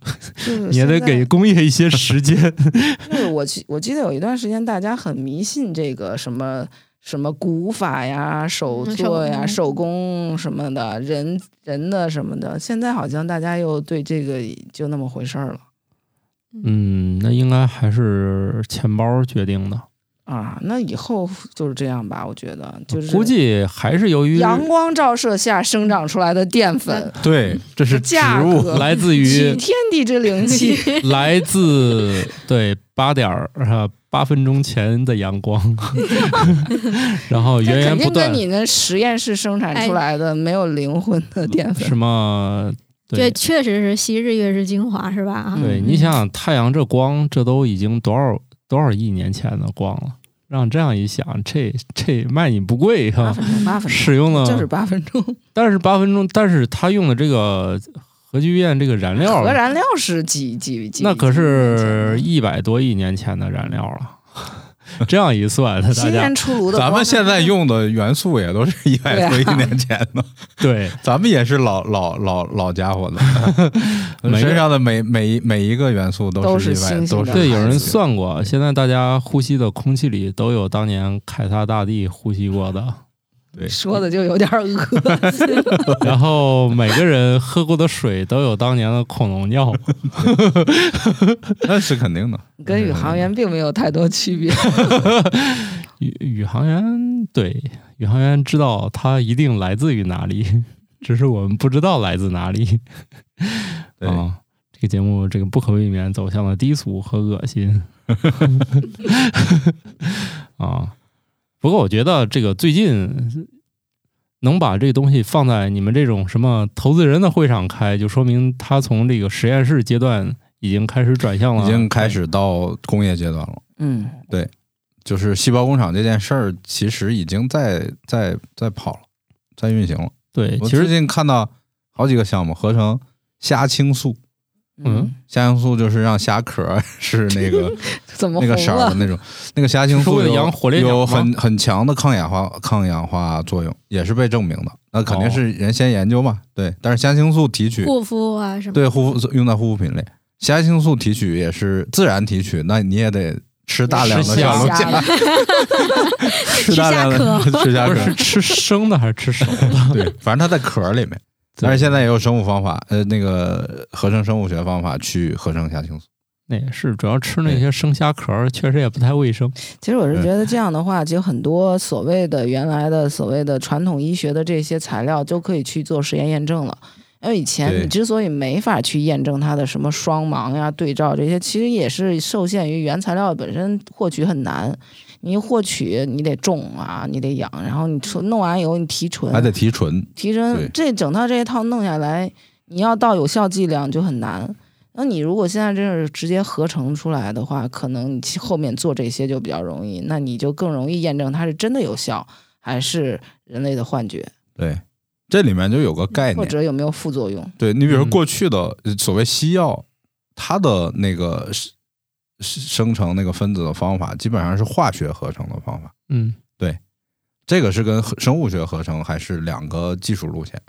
你也得给工业一些时间。就是我记我记得有一段时间，大家很迷信这个什么什么古法呀、手嗯作呀、手手工什么的，人人的什么的。现在好像大家又对这个就那么回事儿了嗯，那应该还是钱包决定的。啊。那以后就是这样吧，我觉得就是估计还是由于阳光照射下生长出来的淀粉，对，这是植价物。来自取于天地之灵气。来自对八点儿啊八分钟前的阳光，然后源源不断定跟你那实验室生产出来的没有灵魂的淀粉什么这对确实是昔日月之精华，是吧？对，你想想太阳这光，这都已经多少多少亿年前的光了。让这样一想，这这卖你不贵哈，八分钟，八分钟，使用了就是八分钟。但是八分钟，但是他用的这个核聚变这个燃料，核燃料是几几几？那可是一百多亿年前的燃料了。这样一算，大家新鲜出炉的。咱们现在用的元素也都是 一百多亿年前的，对，咱们也是老老老老家伙了，身上的每每每一个元素都都是都是对，有人算过，现在大家呼吸的空气里都有当年凯撒大帝呼吸过的，对说的就有点恶心。然后每个人喝过的水都有当年的恐龙尿。那是肯定的。跟宇航员并没有太多区别。宇宇航员对宇航员知道他一定来自于哪里，只是我们不知道来自哪里。对啊，这个节目这个不可避免走向了低俗和恶心。啊，不过我觉得这个最近能把这个东西放在你们这种什么投资人的会上开，就说明他从这个实验室阶段已经开始转向了，已经开始到工业阶段了。嗯，对就是细胞工厂这件事儿，其实已经在在在跑了，在运行了。对，我最其实近看到好几个项目合成虾青素，嗯，虾青素就是让虾壳 是那个 怎么那个色儿的？那种，那个虾青素有有很很强的抗氧化抗氧化作用，也是被证明的。那肯定哦是人先研究嘛，对。但是虾青素提取护肤啊什么。对护肤用在护肤品类，虾青素提取也是自然提取，那你也得吃大量的虾小龙虾，吃大量的吃虾壳不是，吃生的还是吃熟的？对，反正它在壳里面。但是现在也有生物方法，呃，那个合成生物学方法去合成虾青素。那也是，主要吃那些生虾壳儿，确实也不太卫生。其实我是觉得这样的话，其实很多所谓的原来的所谓的传统医学的这些材料都可以去做实验验证了。因为以前你之所以没法去验证它的什么双盲呀、对照这些，其实也是受限于原材料本身获取很难。你获取你得种啊，你得养，然后你出弄完以后你提纯，还得提纯，提纯这整套这一套弄下来，你要到有效剂量就很难。那你如果现在这是直接合成出来的话，可能你后面做这些就比较容易，那你就更容易验证它是真的有效，还是人类的幻觉，对，这里面就有个概念或。者有没有副作用。对你比如过去的呃所谓西药，它的那个生生成那个分子的方法，基本上是化学合成的方法。嗯，对这个是跟生物学合成还是两个技术路线。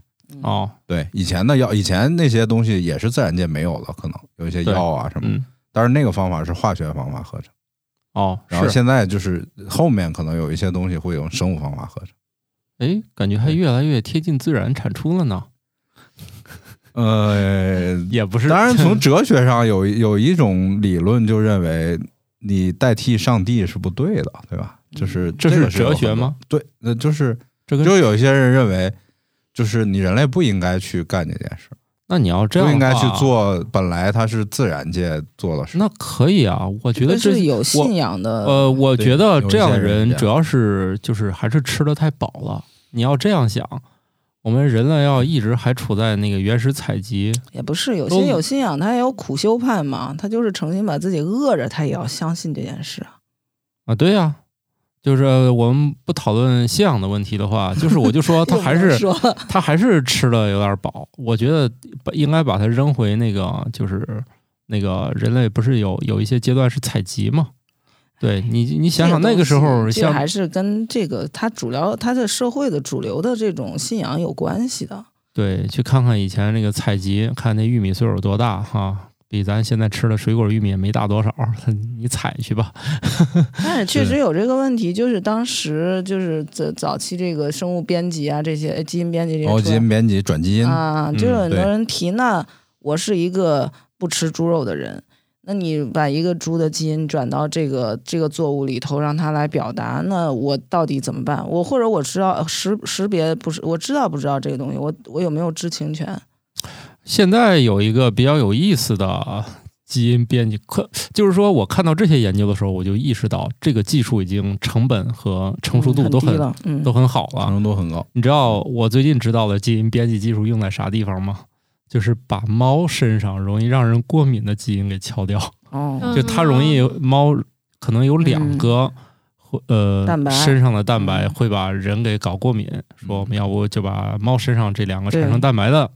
哦，对，以前的药，以前那些东西也是自然界没有的，可能有一些药啊什么，嗯，但是那个方法是化学方法合成。哦，然后现在就是后面可能有一些东西会用生物方法合成。哎，感觉还越来越贴近自然产出了呢。呃，也不是，当然从哲学上有有一种理论就认为你代替上帝是不对的，对吧？就是这是个哲学吗？对，那就是这跟就有一些人认为，就是你人类不应该去干这件事，那你要这样的不应该去，做本来它是自然界做的事。那可以啊。我觉得这这是有信仰的。呃，我觉得这样的人主要是就是还是吃的太饱了。你要这样想，我们人类要一直还处在那个原始采集，也不是有都些有信仰，他也有苦修派嘛，他就是诚心把自己饿着，他也要相信这件事啊。啊，对呀、就是我们不讨论信仰的问题的话，就是我就说他还是他还是吃的有点饱，我觉得把应该把它扔回那个就是那个人类不是有有一些阶段是采集嘛？对你你想想那个时候像这还是跟这个他主要他的社会的主流的这种信仰有关系的。对去看看以前那个采集，看那玉米岁数多大哈。比咱现在吃的水果玉米也没大多少，你采去吧。但是确实有这个问题，就是当时就是早早期这个生物编辑啊，这些呃基因编辑这些基因编辑、转基因，啊，嗯就有很多人提，那我是一个不吃猪肉的人，那你把一个猪的基因转到这个这个作物里头，让它来表达，那我到底怎么办？我或者我知道识识别不是，我知道不知道这个东西，我我有没有知情权？现在有一个比较有意思的基因编辑，可就是说我看到这些研究的时候，我就意识到这个技术已经成本和成熟度都很低了，嗯，都很好了。成都很高。你知道我最近知道的基因编辑技术用在啥地方吗？就是把猫身上容易让人过敏的基因给敲掉，哦，嗯。就它容易猫可能有两个。会呃，蛋白。身上的蛋白嗯。会把人给搞过敏，说我们要不就把猫身上这两个产生蛋白的，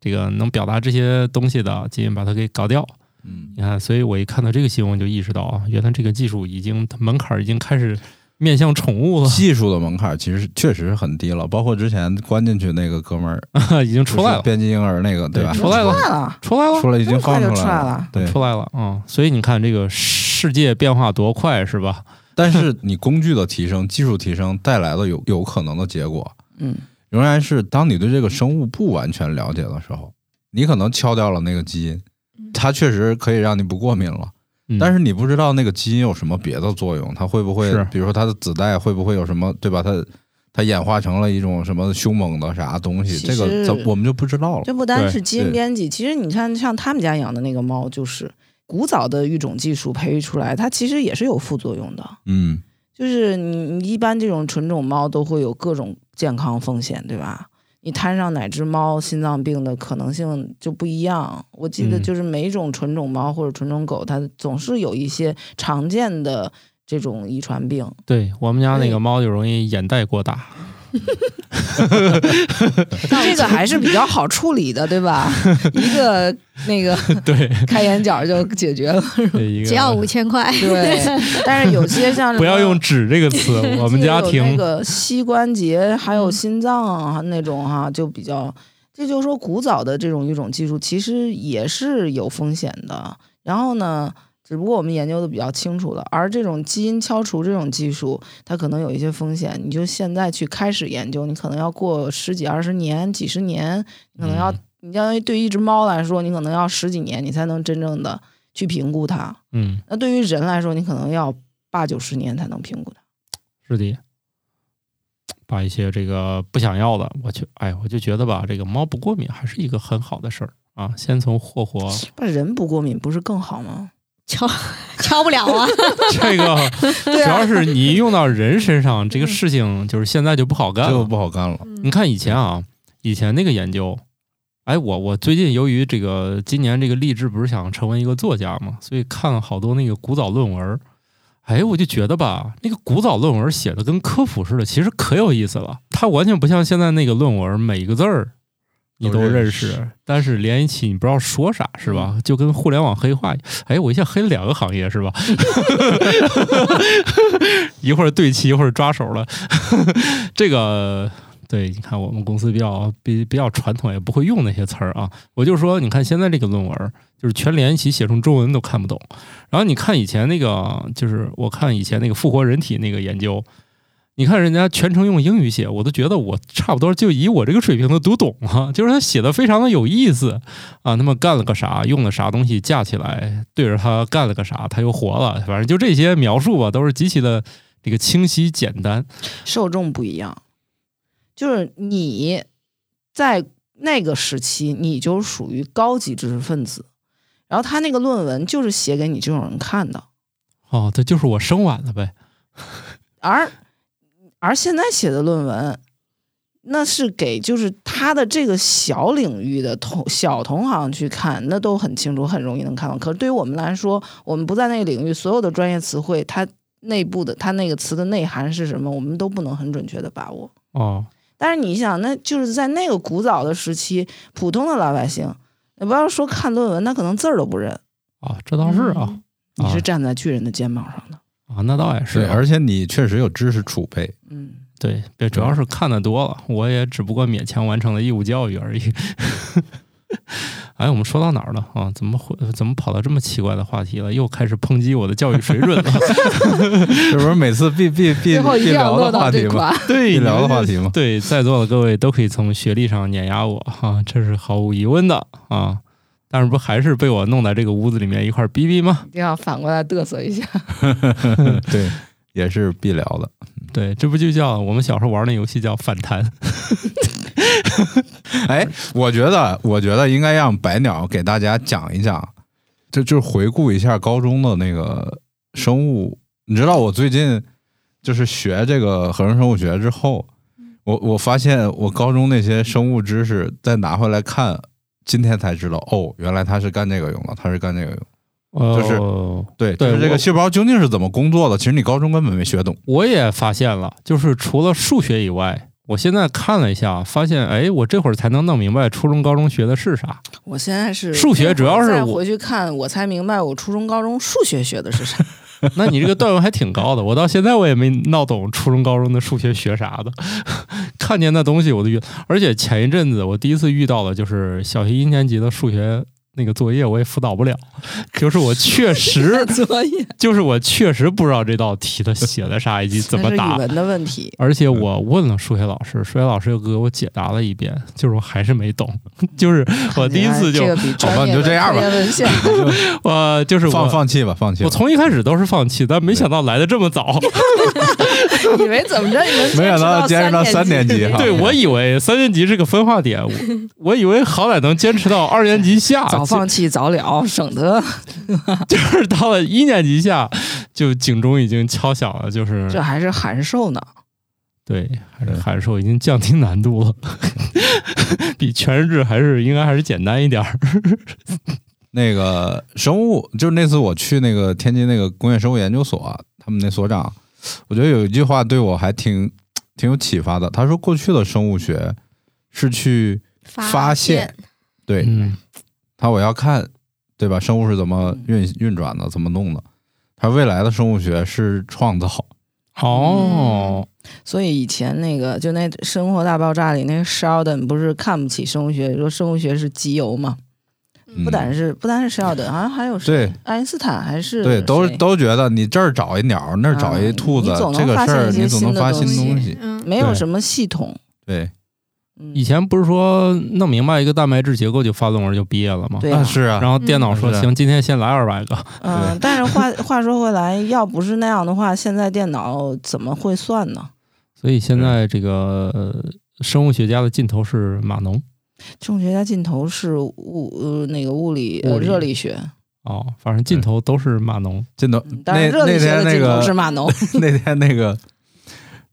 这个能表达这些东西的基因把它给搞掉。嗯。你看，所以我一看到这个新闻，就意识到啊，原来这个技术已经门槛儿已经开始面向宠物了，技术的门槛其实确实是很低了，包括之前关进去那个哥们儿 已经出来了，编辑婴儿那个，对吧？出来了。出来了，出来了，已经放出来了对，出来了啊、所以你看这个世界变化多快，是吧？但是你工具的提升、技术提升带来的有有可能的结果，嗯，仍然是当你对这个生物不完全了解的时候，你可能敲掉了那个基因，它确实可以让你不过敏了，嗯、但是你不知道那个基因有什么别的作用，它会不会，比如说它的子代会不会有什么，对吧？它它演化成了一种什么凶猛的啥东西，这个咱我们就不知道了。这不单是基因编辑，其实你看，像他们家养的那个猫，就是古早的育种技术培育出来，它其实也是有副作用的。嗯，就是你你一般这种纯种猫都会有各种健康风险，对吧？你摊上哪只猫心脏病的可能性就不一样。我记得嗯就是每一种纯种猫或者纯种狗，它总是有一些常见的这种遗传病。对我们家那个猫就容易眼袋过大，这个还是比较好处理的，对吧？一个那个 对，开眼角就解决了。只要五千块。对，但是有些像不要用纸这个词，我们家庭那个膝关节还有心脏啊那种哈、就比较，这就是说古早的这种育种技术其实也是有风险的。然后呢，只不过我们研究的比较清楚了，而这种基因敲除这种技术，它可能有一些风险。你就现在去开始研究，你可能要过十几二十年、几十年，你可能要，嗯你相当于对于一只猫来说，你可能要十几年，你才能真正的去评估它。嗯，那对于人来说，你可能要八九十年才能评估它。是的，把一些这个不想要的，我就哎，我就觉得吧，这个猫不过敏还是一个很好的事儿啊。先从霍霍那人不过敏不是更好吗？敲 敲不了啊！这个，主要是你用到人身上，这个事情就是现在就不好干这个了。不好干了。你看以前啊，以前那个研究，哎，我我最近由于这个今年这个励志不是想成为一个作家嘛，所以看了好多那个古早论文儿。哎，我就觉得吧，那个古早论文写的跟科普似的，其实可有意思了。它完全不像现在那个论文，每一个字儿你都都认认识，但是连一起你不知道说啥，是吧？就跟互联网黑化。哎，我一下黑了两个行业，是吧？一会儿对齐，一会儿抓手了。这个对，你看我们公司比较比比较传统，也不会用那些词儿啊。我就说，你看现在这个论文，就是全连一起写成中文都看不懂。然后你看以前那个，就是我看以前那个复活人体那个研究，你看人家全程用英语写，我都觉得我差不多就以我这个水平都读懂了。就是他写的非常的有意思啊，他们干了个啥，用了啥东西架起来，对着他干了个啥，他又活了。反正就这些描述吧，都是极其的这个清晰简单。受众不一样，就是你在那个时期，你就属于高级知识分子，然后他那个论文就是写给你这种人看的，哦，这就是我生晚了呗。而而现在写的论文，那是给就是他的这个小领域的同小同行去看，那都很清楚，很容易能看到。可是对于我们来说，我们不在那个领域，所有的专业词汇，它内部的它那个词的内涵是什么，我们都不能很准确的把握。哦，但是你想，那就是在那个古早的时期，普通的老百姓，你不要说看论文，他可能字儿都不认。啊，这倒是啊。你是站在巨人的肩膀上的，啊，那倒也是而且你确实有知识储备。嗯，对，对，主要是看的多了，我也只不过勉强完成了义务教育而已。哎，我们说到哪儿了啊？怎么会怎么跑到这么奇怪的话题了？又开始抨击我的教育水准了。这不是每次必必必必聊的话题吗？对，必聊的话题吗？对，在座的各位都可以从学历上碾压我啊，这是毫无疑问的啊。但是不还是被我弄在这个屋子里面一块儿逼逼吗？一定要反过来嘚瑟一下。对，也是必聊的。对，这不就叫我们小时候玩那游戏叫反弹？哎，我觉得，我觉得应该让白鸟给大家讲一讲，就就是回顾一下高中的那个生物。你知道，我最近就是学这个合成生物学之后，我我发现我高中那些生物知识再拿回来看，今天才知道，哦，原来他是干这个用的，他是干这个用。就是哦对，对就是这个细胞究竟是怎么工作的？其实你高中根本没学懂。我也发现了，就是除了数学以外，我现在看了一下，发现哎，我这会儿才能弄明白初中、高中学的是啥。我现在是数学主要是回去看，我才明白我初中、高中数学学的是啥。那你这个段位还挺高的，我到现在我也没闹懂初中、高中的数学学啥的，看见那东西我都晕。而且前一阵子我第一次遇到的就是小学一年级的数学那个作业，我也辅导不了，就是我确实 作业就是我确实不知道这道题他写的啥以及怎么答。语文的问题。而且我问了数学老师，数学老师又给我解答了一遍，就是我还是没懂，就是我第一次就好吧你就这样吧 我就是我放放弃吧，放弃。我从一开始都是放弃，但没想到来的这么早。以为怎么着你们没想到坚持到三年级哈对我以为三年级是个分化点，我我以为好歹能坚持到二年级下，早放弃早了，省得 就是到了一年级下，就警钟已经敲响了，就是这还是函授呢。对，还是函授已经降低难度了，比全日制还是应该还是简单一点儿。那个生物，就是那次我去那个天津那个工业生物研究所，他们那所长，我觉得有一句话对我还挺挺有启发的。他说，过去的生物学是去发现，对嗯，他我要看，对吧？生物是怎么运运转的，怎么弄的？他未来的生物学是创造，哦，所以以前那个就那《生活大爆炸》里那个 Sheldon 不是看不起生物学，说生物学是集邮嘛？嗯。不单是不单是 Sheldon，好像还有谁？对。爱因斯坦还是对，都都觉得你这儿找一鸟，那儿找一兔子，这个事儿你总能发新东西。新东西。嗯，没有什么系统。对，嗯以前不是说弄明白一个蛋白质结构就发论文就毕业了吗？对啊，啊是啊，然后电脑说嗯行，今天先来二百个。嗯，但是话话说回来，要不是那样的话，现在电脑怎么会算呢？所以现在这个呃生物学家的尽头是码农生物学家尽头是物呃那个物理呃物理热力学，哦，反正尽头都是码农。尽头嗯当然那那热力学的尽头天那个是码农。那天那个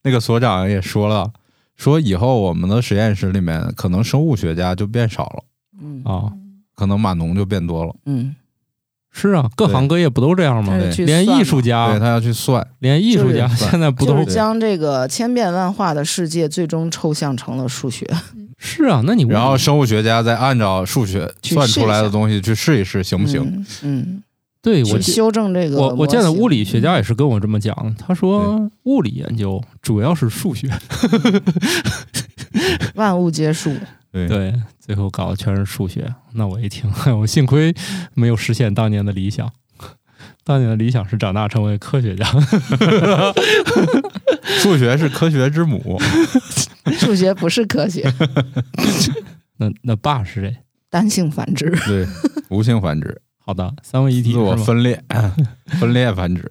那个所长也说了，说以后我们的实验室里面可能生物学家就变少了，嗯啊，可能码农就变多了。嗯，是啊，各行各业不都这样吗连艺术家对，他要去算，连艺术家现在不都就是将这个千变万化的世界最终抽象成了数学。是啊？那你然后生物学家再按照数学算出来的东西去试一试，行不行？嗯？嗯，对我去修正这个我我见的物理学家也是跟我这么讲，他说物理研究主要是数学，万物皆数。对对，最后搞的全是数学。那我一听，我幸亏没有实现当年的理想。当年的理想是长大成为科学家。数学是科学之母，数学不是科学，那那爸是谁？单性繁殖。对，无性繁殖，好的，三位一体？分裂，分裂繁殖。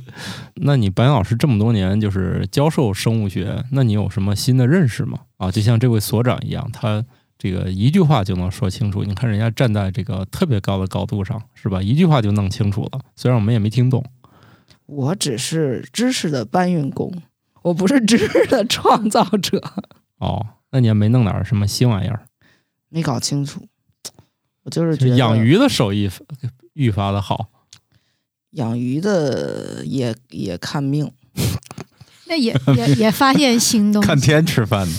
那你白老师这么多年就是教授生物学，那你有什么新的认识吗？啊，就像这位所长一样，他这个一句话就能说清楚。你看人家站在这个特别高的高度上，是吧？一句话就弄清楚了，虽然我们也没听懂。我只是知识的搬运工，我不是知识的创造者，哦，那你也没弄点儿什么新玩意儿？没搞清楚。我就是觉得养鱼的手艺愈发的好。养鱼的也也看命，那也也也发现新东西看。天吃饭的，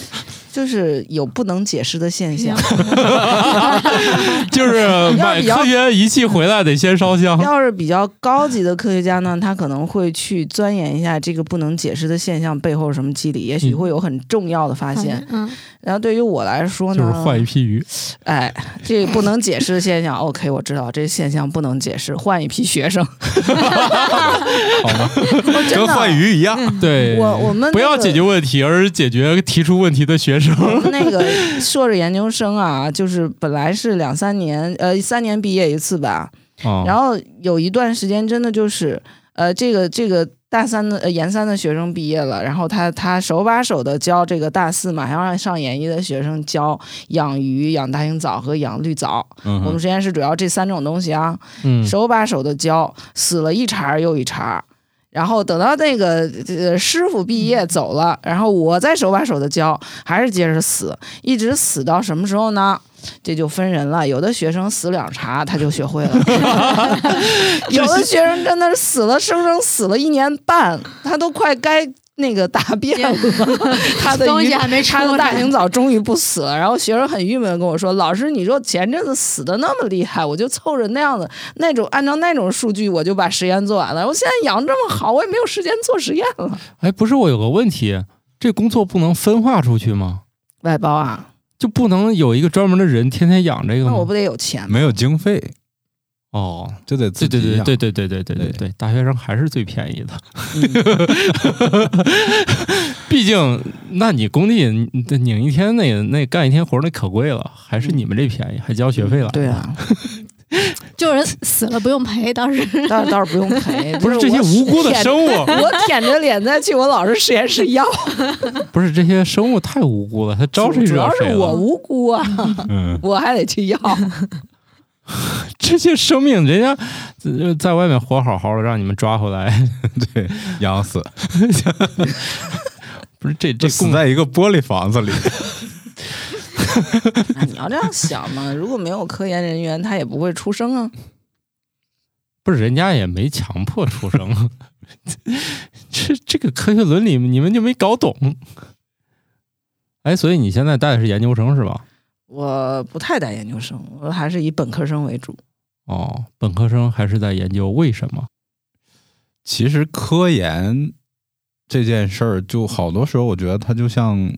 就是有不能解释的现象。就是 买科学仪器回来得先烧香。要是比较高级的科学家呢，他可能会去钻研一下这个不能解释的现象背后是什么机理，也许嗯会有很重要的发现。嗯，然后对于我来说呢，就是换一批鱼，哎，这不能解释的现象，OK，我知道这现象不能解释，换一批学生。好吗？我真的跟换鱼一样。对，我我们不要解决问题，而是解决提出问题的学生。那个硕士研究生啊，就是本来是两三年，呃，三年毕业一次吧。哦，然后有一段时间真的就是，呃，这个这个大三的、呃、研三的学生毕业了，然后他他手把手的教这个大四马上要上研一的学生教养鱼、养大型藻和养绿藻。嗯我们实验室主要这三种东西啊，嗯，手把手的教，死了一茬儿又一茬儿。然后等到那个呃师傅毕业走了，然后我再手把手的教，还是接着死，一直死到什么时候呢？这就分人了，有的学生死两茬他就学会了，有的学生真的是死了生生死了一年半，他都快该那个答辩了，他的东西还没出他的大来型藻终于不死了。然后学生很郁闷的跟我说：“老师，你说前阵子死的那么厉害，我就凑着那样子那种按照那种数据，我就把实验做完了。我现在养这么好，我也没有时间做实验了。哎，不是，我有个问题，这工作不能分化出去吗？外包啊，就不能有一个专门的人天天养这个吗？那我不得有钱吗？没有经费，哦，就得自己养对对对对对对对对对大学生还是最便宜的。嗯 毕竟，那你工地你拧一天那个那干一天活那可贵了，还是你们这便宜，还交学费了。对啊，就是死了不用赔，当时倒是倒是不用赔，不是这些无辜的生物，我舔着脸再去我老师实验室要，不是这些生物太无辜了，他招谁主要惹谁是我？无辜啊，嗯，我还得去要。这些生命，人家呃在外面活好好的，让你们抓回来，对，养死，不是这这共死在一个玻璃房子里。那你要这样想嘛，如果没有科研人员，他也不会出生啊。不是人家也没强迫出生，这这个科学伦理你们就没搞懂。哎，所以你现在带的是研究生是吧？我不太带研究生，我还是以本科生为主。哦，本科生还是在研究为什么？其实科研这件事儿，就好多时候我觉得它就像，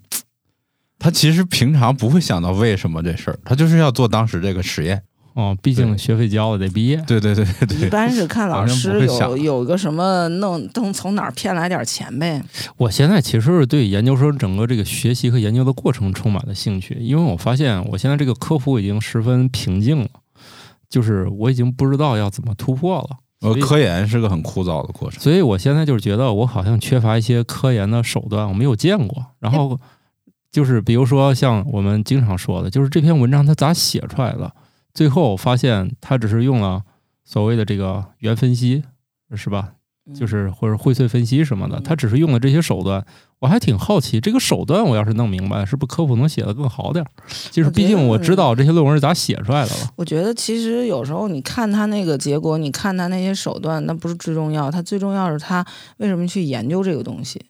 他其实平常不会想到为什么这事儿，他就是要做当时这个实验。哦，毕竟学费交了得毕业。对对对对对，一般是看老师 有有个什么弄能从哪儿骗来点钱呗。我现在其实是对研究生整个这个学习和研究的过程充满了兴趣，因为我发现我现在这个科普已经十分平静了，就是我已经不知道要怎么突破了。呃，科研是个很枯燥的过程。所以我现在就是觉得我好像缺乏一些科研的手段，我没有见过。然后就是比如说像我们经常说的，就是这篇文章它咋写出来的，最后发现它只是用了所谓的这个元分析，是吧？就是或者荟萃分析什么的，它只是用了这些手段。我还挺好奇，这个手段我要是弄明白，是不是科普能写得更好点儿？就是毕竟我知道这些论文是咋写出来的了。我觉得其实有时候你看他那个结果，你看他那些手段，那不是最重要，他最重要是他为什么去研究这个东西。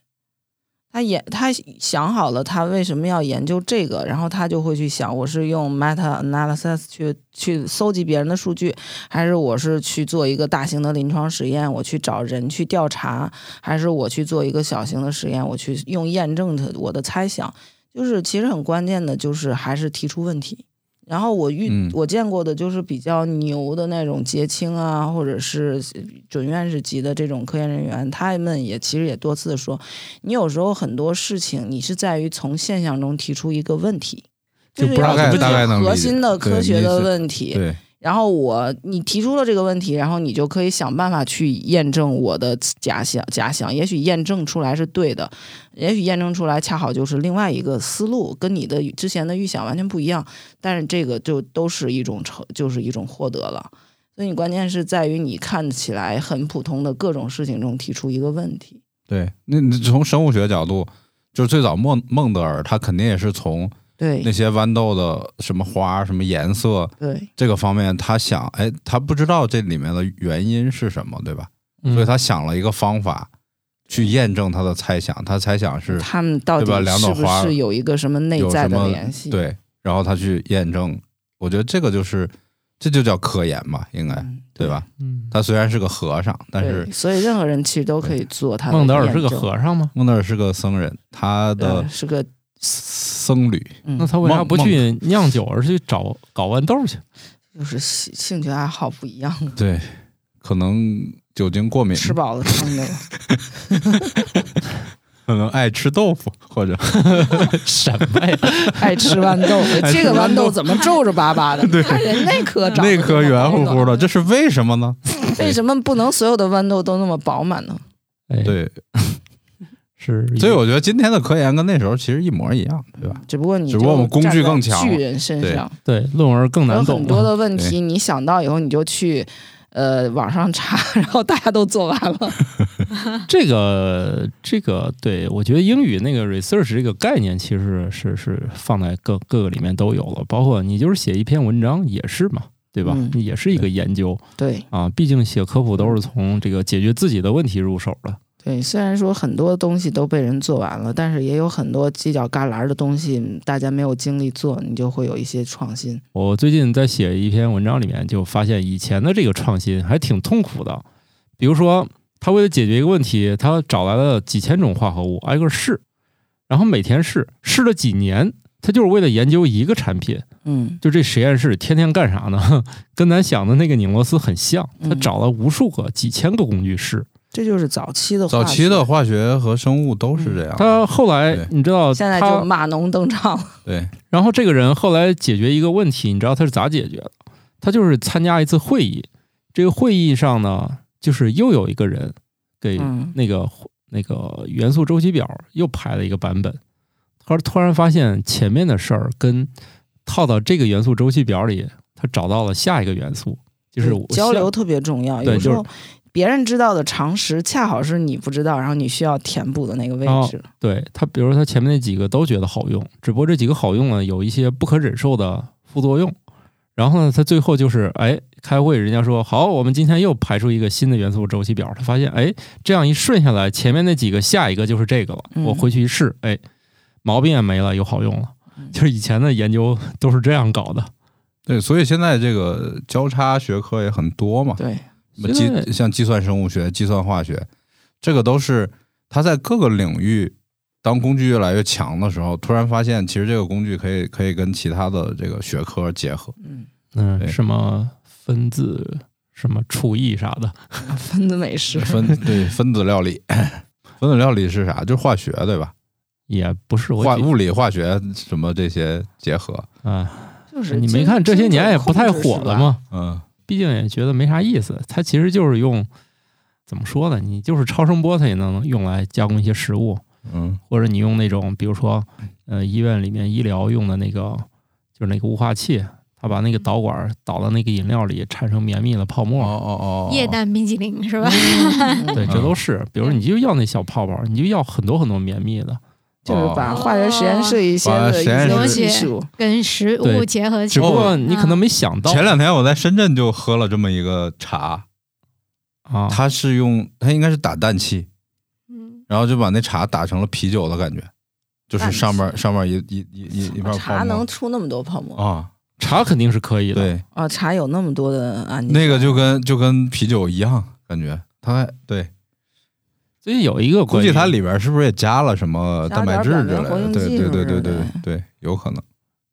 他研他想好了，他为什么要研究这个，然后他就会去想，我是用 meta analysis 去去搜集别人的数据，还是我是去做一个大型的临床实验，我去找人去调查，还是我去做一个小型的实验，我去用验证的我的猜想。就是其实很关键的，就是还是提出问题。然后我遇、嗯我见过的就是比较牛的那种结青啊，或者是准院士级的这种科研人员，他们也其实也多次说，你有时候很多事情你是在于从现象中提出一个问题，就是不知道要怎么大概解核心的科学的问题。对，然后我你提出了这个问题，然后你就可以想办法去验证我的假想，假想也许验证出来是对的，也许验证出来恰好就是另外一个思路，跟你的之前的预想完全不一样，但是这个就都是一种成，就是一种获得了。所以你关键是在于你看起来很普通的各种事情中提出一个问题。对，那你从生物学角度，就是最早孟孟德尔他肯定也是从那些豌豆的什么花、什么颜色对这个方面，他想，哎，他不知道这里面的原因是什么，对吧？嗯所以他想了一个方法去验证他的猜想。他猜想是他们到底对吧两是不朵花是有一个什么内在的联系？对，然后他去验证。我觉得这个就是，这就叫科研嘛，应该嗯，对吧？嗯，他虽然是个和尚，但是，所以任何人其实都可以做他的孟德尔是个和尚吗？孟德尔是个僧人，他的呃是个僧侣，嗯那他为啥孟不去酿酒，而去找搞豌豆去？就是兴兴趣爱好不一样，对，可能酒精过敏，吃饱了撑的。可能爱吃豆腐，或者 什么呀？爱吃豌豆，这个豌豌豆豆怎么皱皱巴巴的？你看人那颗长得那颗圆乎乎的，这是为什么呢？为什么不能所有的豌豆都那么饱满呢？哎，对，是，所以我觉得今天的科研跟那时候其实一模一样，对吧？只不过你只不过我们工具更强巨人身上对论文更难懂很多。的问题，你想到以后你就去呃网上查，然后大家都做完了。这个这个，对我觉得英语那个 research 这个概念其实是是放在各各个里面都有了，包括你就是写一篇文章也是嘛，对吧？嗯也是一个研究对啊，毕竟写科普都是从这个解决自己的问题入手的。对，虽然说很多东西都被人做完了，但是也有很多犄角旮旯的东西大家没有精力做，你就会有一些创新。我最近在写一篇文章里面，就发现以前的这个创新还挺痛苦的。比如说，他为了解决一个问题，他找来了几千种化合物，挨个试，然后每天试，试了几年，他就是为了研究一个产品。嗯就这实验室天天干啥呢？跟咱想的那个拧螺丝很像，他嗯找了无数个、几千个工具试。这就是早期的化早期的化学和生物都是这样。他后来你知道，现在就码农登场了。对，然后这个人后来解决一个问题，你知道他是咋解决的？他就是参加一次会议，这个会议上呢，就是又有一个人给嗯那个、那个元素周期表又排了一个版本，他突然发现前面的事儿跟套到这个元素周期表里，他找到了下一个元素，就是我交流特别重要，对就是有时候别人知道的常识，恰好是你不知道，然后你需要填补的那个位哦置。对他，比如说他前面那几个都觉得好用，只不过这几个好用呢，有一些不可忍受的副作用。然后呢，他最后就是，哎，开会人家说好，我们今天又排出一个新的元素周期表。他发现，哎，这样一顺下来，前面那几个下一个就是这个了。嗯我回去一试，哎，毛病也没了，又好用了。嗯就是以前的研究都是这样搞的。对，所以现在这个交叉学科也很多嘛，计像计算生物学、计算化学，这个都是它在各个领域，当工具越来越强的时候，突然发现其实这个工具可以可以跟其他的这个学科结合。嗯，嗯，什么分子、什么厨艺啥的。分子美食。分对分子料理，分子料理是啥？就是化学对吧？也不是化物理、化学什么这些结合。啊，就是你没看这些年也不太火了？吗？嗯，毕竟也觉得没啥意思。它其实就是用怎么说呢？你就是超声波，它也能用来加工一些食物，嗯或者你用那种，比如说呃医院里面医疗用的那个，就是那个雾化器，它把那个导管导到那个饮料里，产生绵密的泡哦沫。哦哦，液氮冰淇淋是吧？对，这都是。比如你就要那小泡泡，你就要很多很多绵密的。就是把化学实验室一些的一些室技术，跟食物结合起只不。过你可能没想到前两天我在深圳就喝了这么一个茶，啊，它是用它应该是打氮气，嗯，然后就把那茶打成了啤酒的感觉，就是上面上面一一一一一片茶泡沫能出那么多泡沫啊，茶肯定是可以的。对，啊！茶有那么多的氨基那个就跟就跟啤酒一样感觉，它还对，所以有一个估计它里边是不是也加了什么蛋白质之类的？对对对对对对，有可能。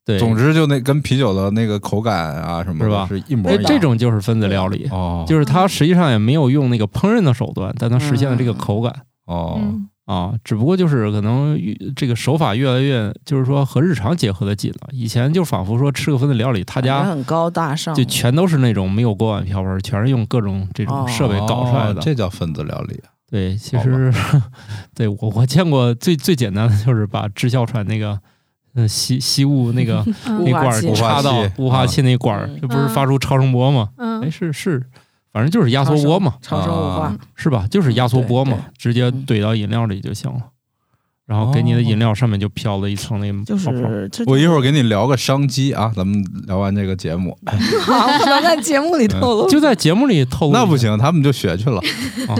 对，总之就那跟啤酒的那个口感啊什么是吧的是一模一哎样。这种就是分子料理，哦就是它实际上也没有用那个烹饪的手段，但它实现了这个口感。哦嗯啊，只不过就是可能越这个手法越来越，就是说和日常结合的紧了。以前就仿佛说吃个分子料理，他家很高大上，就全都是那种没有锅碗瓢盆，全是用各种这种设备搞出来的。哦这叫分子料理。对，其实对我我见过最最简单的就是把支哮喘那个嗯吸吸雾那个嗯那管插到雾化器那管儿嗯，这不是发出超声波吗？嗯哎，是是，反正就是压缩波嘛，超声雾化啊，是吧？就是压缩波嘛，直接嗯怼到饮料里就行了。然后给你的饮料上面就飘了一层那个就泡泡。是我一会儿给你聊个商机啊，咱们聊完这个节目，好不能在节目里透露。就在节目里透露，那不行，他们就学去了。啊！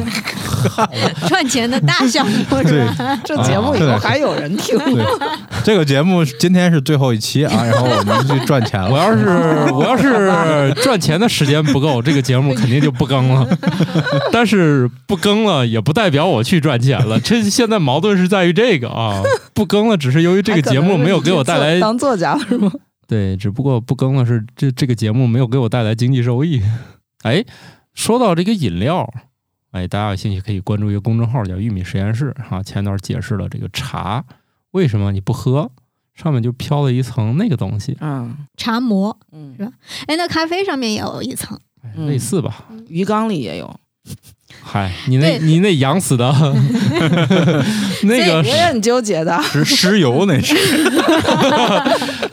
赚钱的大项目是吧？这节目以后还有人听，对，这个节目今天是最后一期啊，然后我们去赚钱了。我要是我要是赚钱的时间不够，这个节目肯定就不更了。但是不更了，也不代表我去赚钱了。这现在矛盾是在于这个啊，不更了，只是由于这个节目没有给我带来当作家了是吗？对，只不过不更了是这这个节目没有给我带来经济收益。哎，说到这个饮料，哎，大家有兴趣可以关注一个公众号叫“玉米实验室”哈、前段解释了这个茶为什么你不喝，上面就飘了一层那个东西，嗯茶膜，嗯，是吧哎，那咖啡上面也有一层，类似吧？鱼缸里也有，嗨，你那你那养死的 那个我也很纠结的。是石油那是，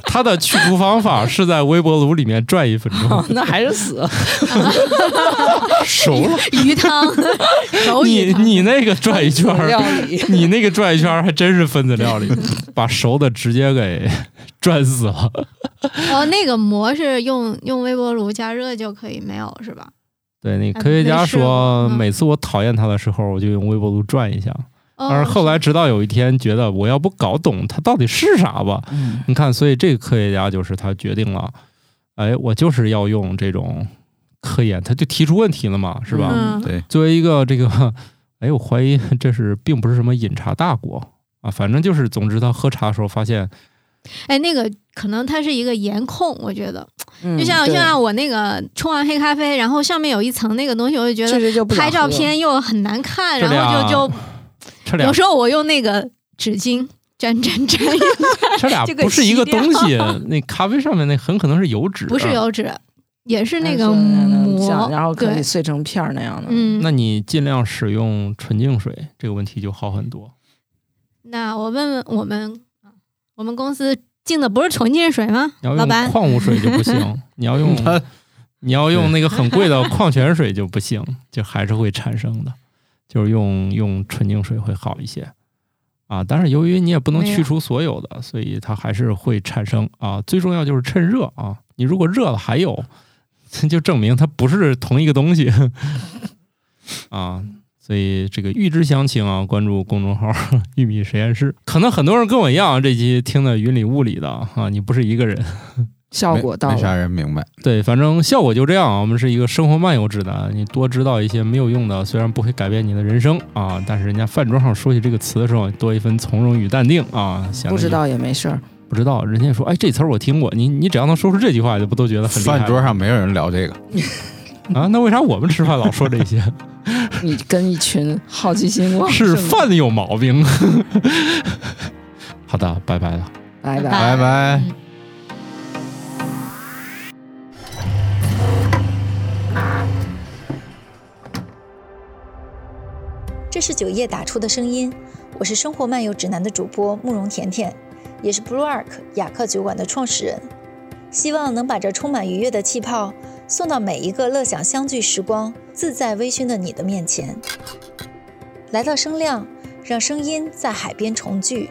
它的去除方法是在微波炉里面转一分钟，哦，那还是死，熟了。鱼汤，你。你那个转一圈儿。你那个转一圈儿还真是分子料理，把熟的直接给转死了。哦，那个膜是用用微波炉加热就可以没有是吧？对，那啊科学家说，嗯每次我讨厌他的时候，我就用微波炉转一下。哦但是后来直到有一天，觉得我要不搞懂它到底是啥吧？嗯你看，所以这个科学家就是他决定了，哎，我就是要用这种科研，他就提出问题了嘛，是吧？嗯对，作为一个这个，哎，我怀疑这是并不是什么饮茶大国啊，反正就是，总之他喝茶的时候发现，哎，那个可能它是一个颜控，我觉得，嗯就像就像我那个冲完黑咖啡，然后上面有一层那个东西，我就觉得拍照片又很难看，然后就就有时候我用那个纸巾沾沾沾一下，这俩不是一个东西，那咖啡上面那很可能是油脂，啊。不是。油脂，也是那个膜，然后可以对，碎成片儿那样的。嗯，那你尽量使用纯净水，这个问题就好很多。那我问问我们，啊我们公司进的不是纯净水吗？你要用老板，矿物水就不行，你要用它你要用那个很贵的矿泉水就不行，就还是会产生的。就是用用纯净水会好一些啊，但是由于你也不能去除所有的，所以它还是会产生啊。最重要就是趁热啊，你如果热了还有，就证明它不是同一个东西 啊。所以这个预知详情啊，关注公众号“玉米实验室”。可能很多人跟我一样，这期听的云里雾里的啊，你不是一个人。效果到没没啥，人明白。对，反正效果就这样啊。我们是一个生活漫游指南，你多知道一些没有用的，虽然不会改变你的人生啊，但是人家饭桌上说起这个词的时候，多一分从容与淡定啊。显得不知道也没事儿。不知道，人家说哎这词儿我听过，你你只要能说出这句话，就不都觉得很厉害饭桌上没有人聊这个，啊？那为啥我们吃饭老说这些？你跟一群好奇心旺盛是的，饭有毛病。好的，拜拜了。拜拜。拜拜。这是九叶打出的声音，我是生活漫游指南的主播慕容甜甜，也是 Blue Ark 雅克酒馆的创始人。希望能把这充满愉悦的气泡送到每一个乐享相聚时光、自在微醺的你的面前。来到声量，让声音在海边重聚。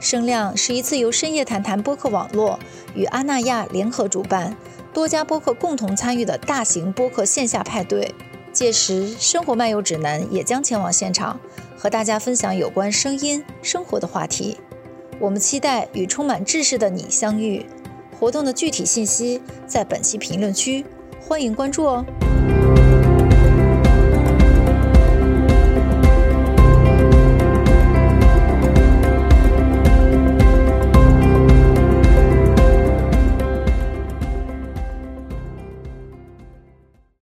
声量是一次由深夜谈谈播客网络与阿那亚联合主办，多家播客共同参与的大型播客线下派对。届时，生活漫游指南也将前往现场，和大家分享有关声音、生活的话题。我们期待与充满知识的你相遇。活动的具体信息在本期评论区，欢迎关注哦。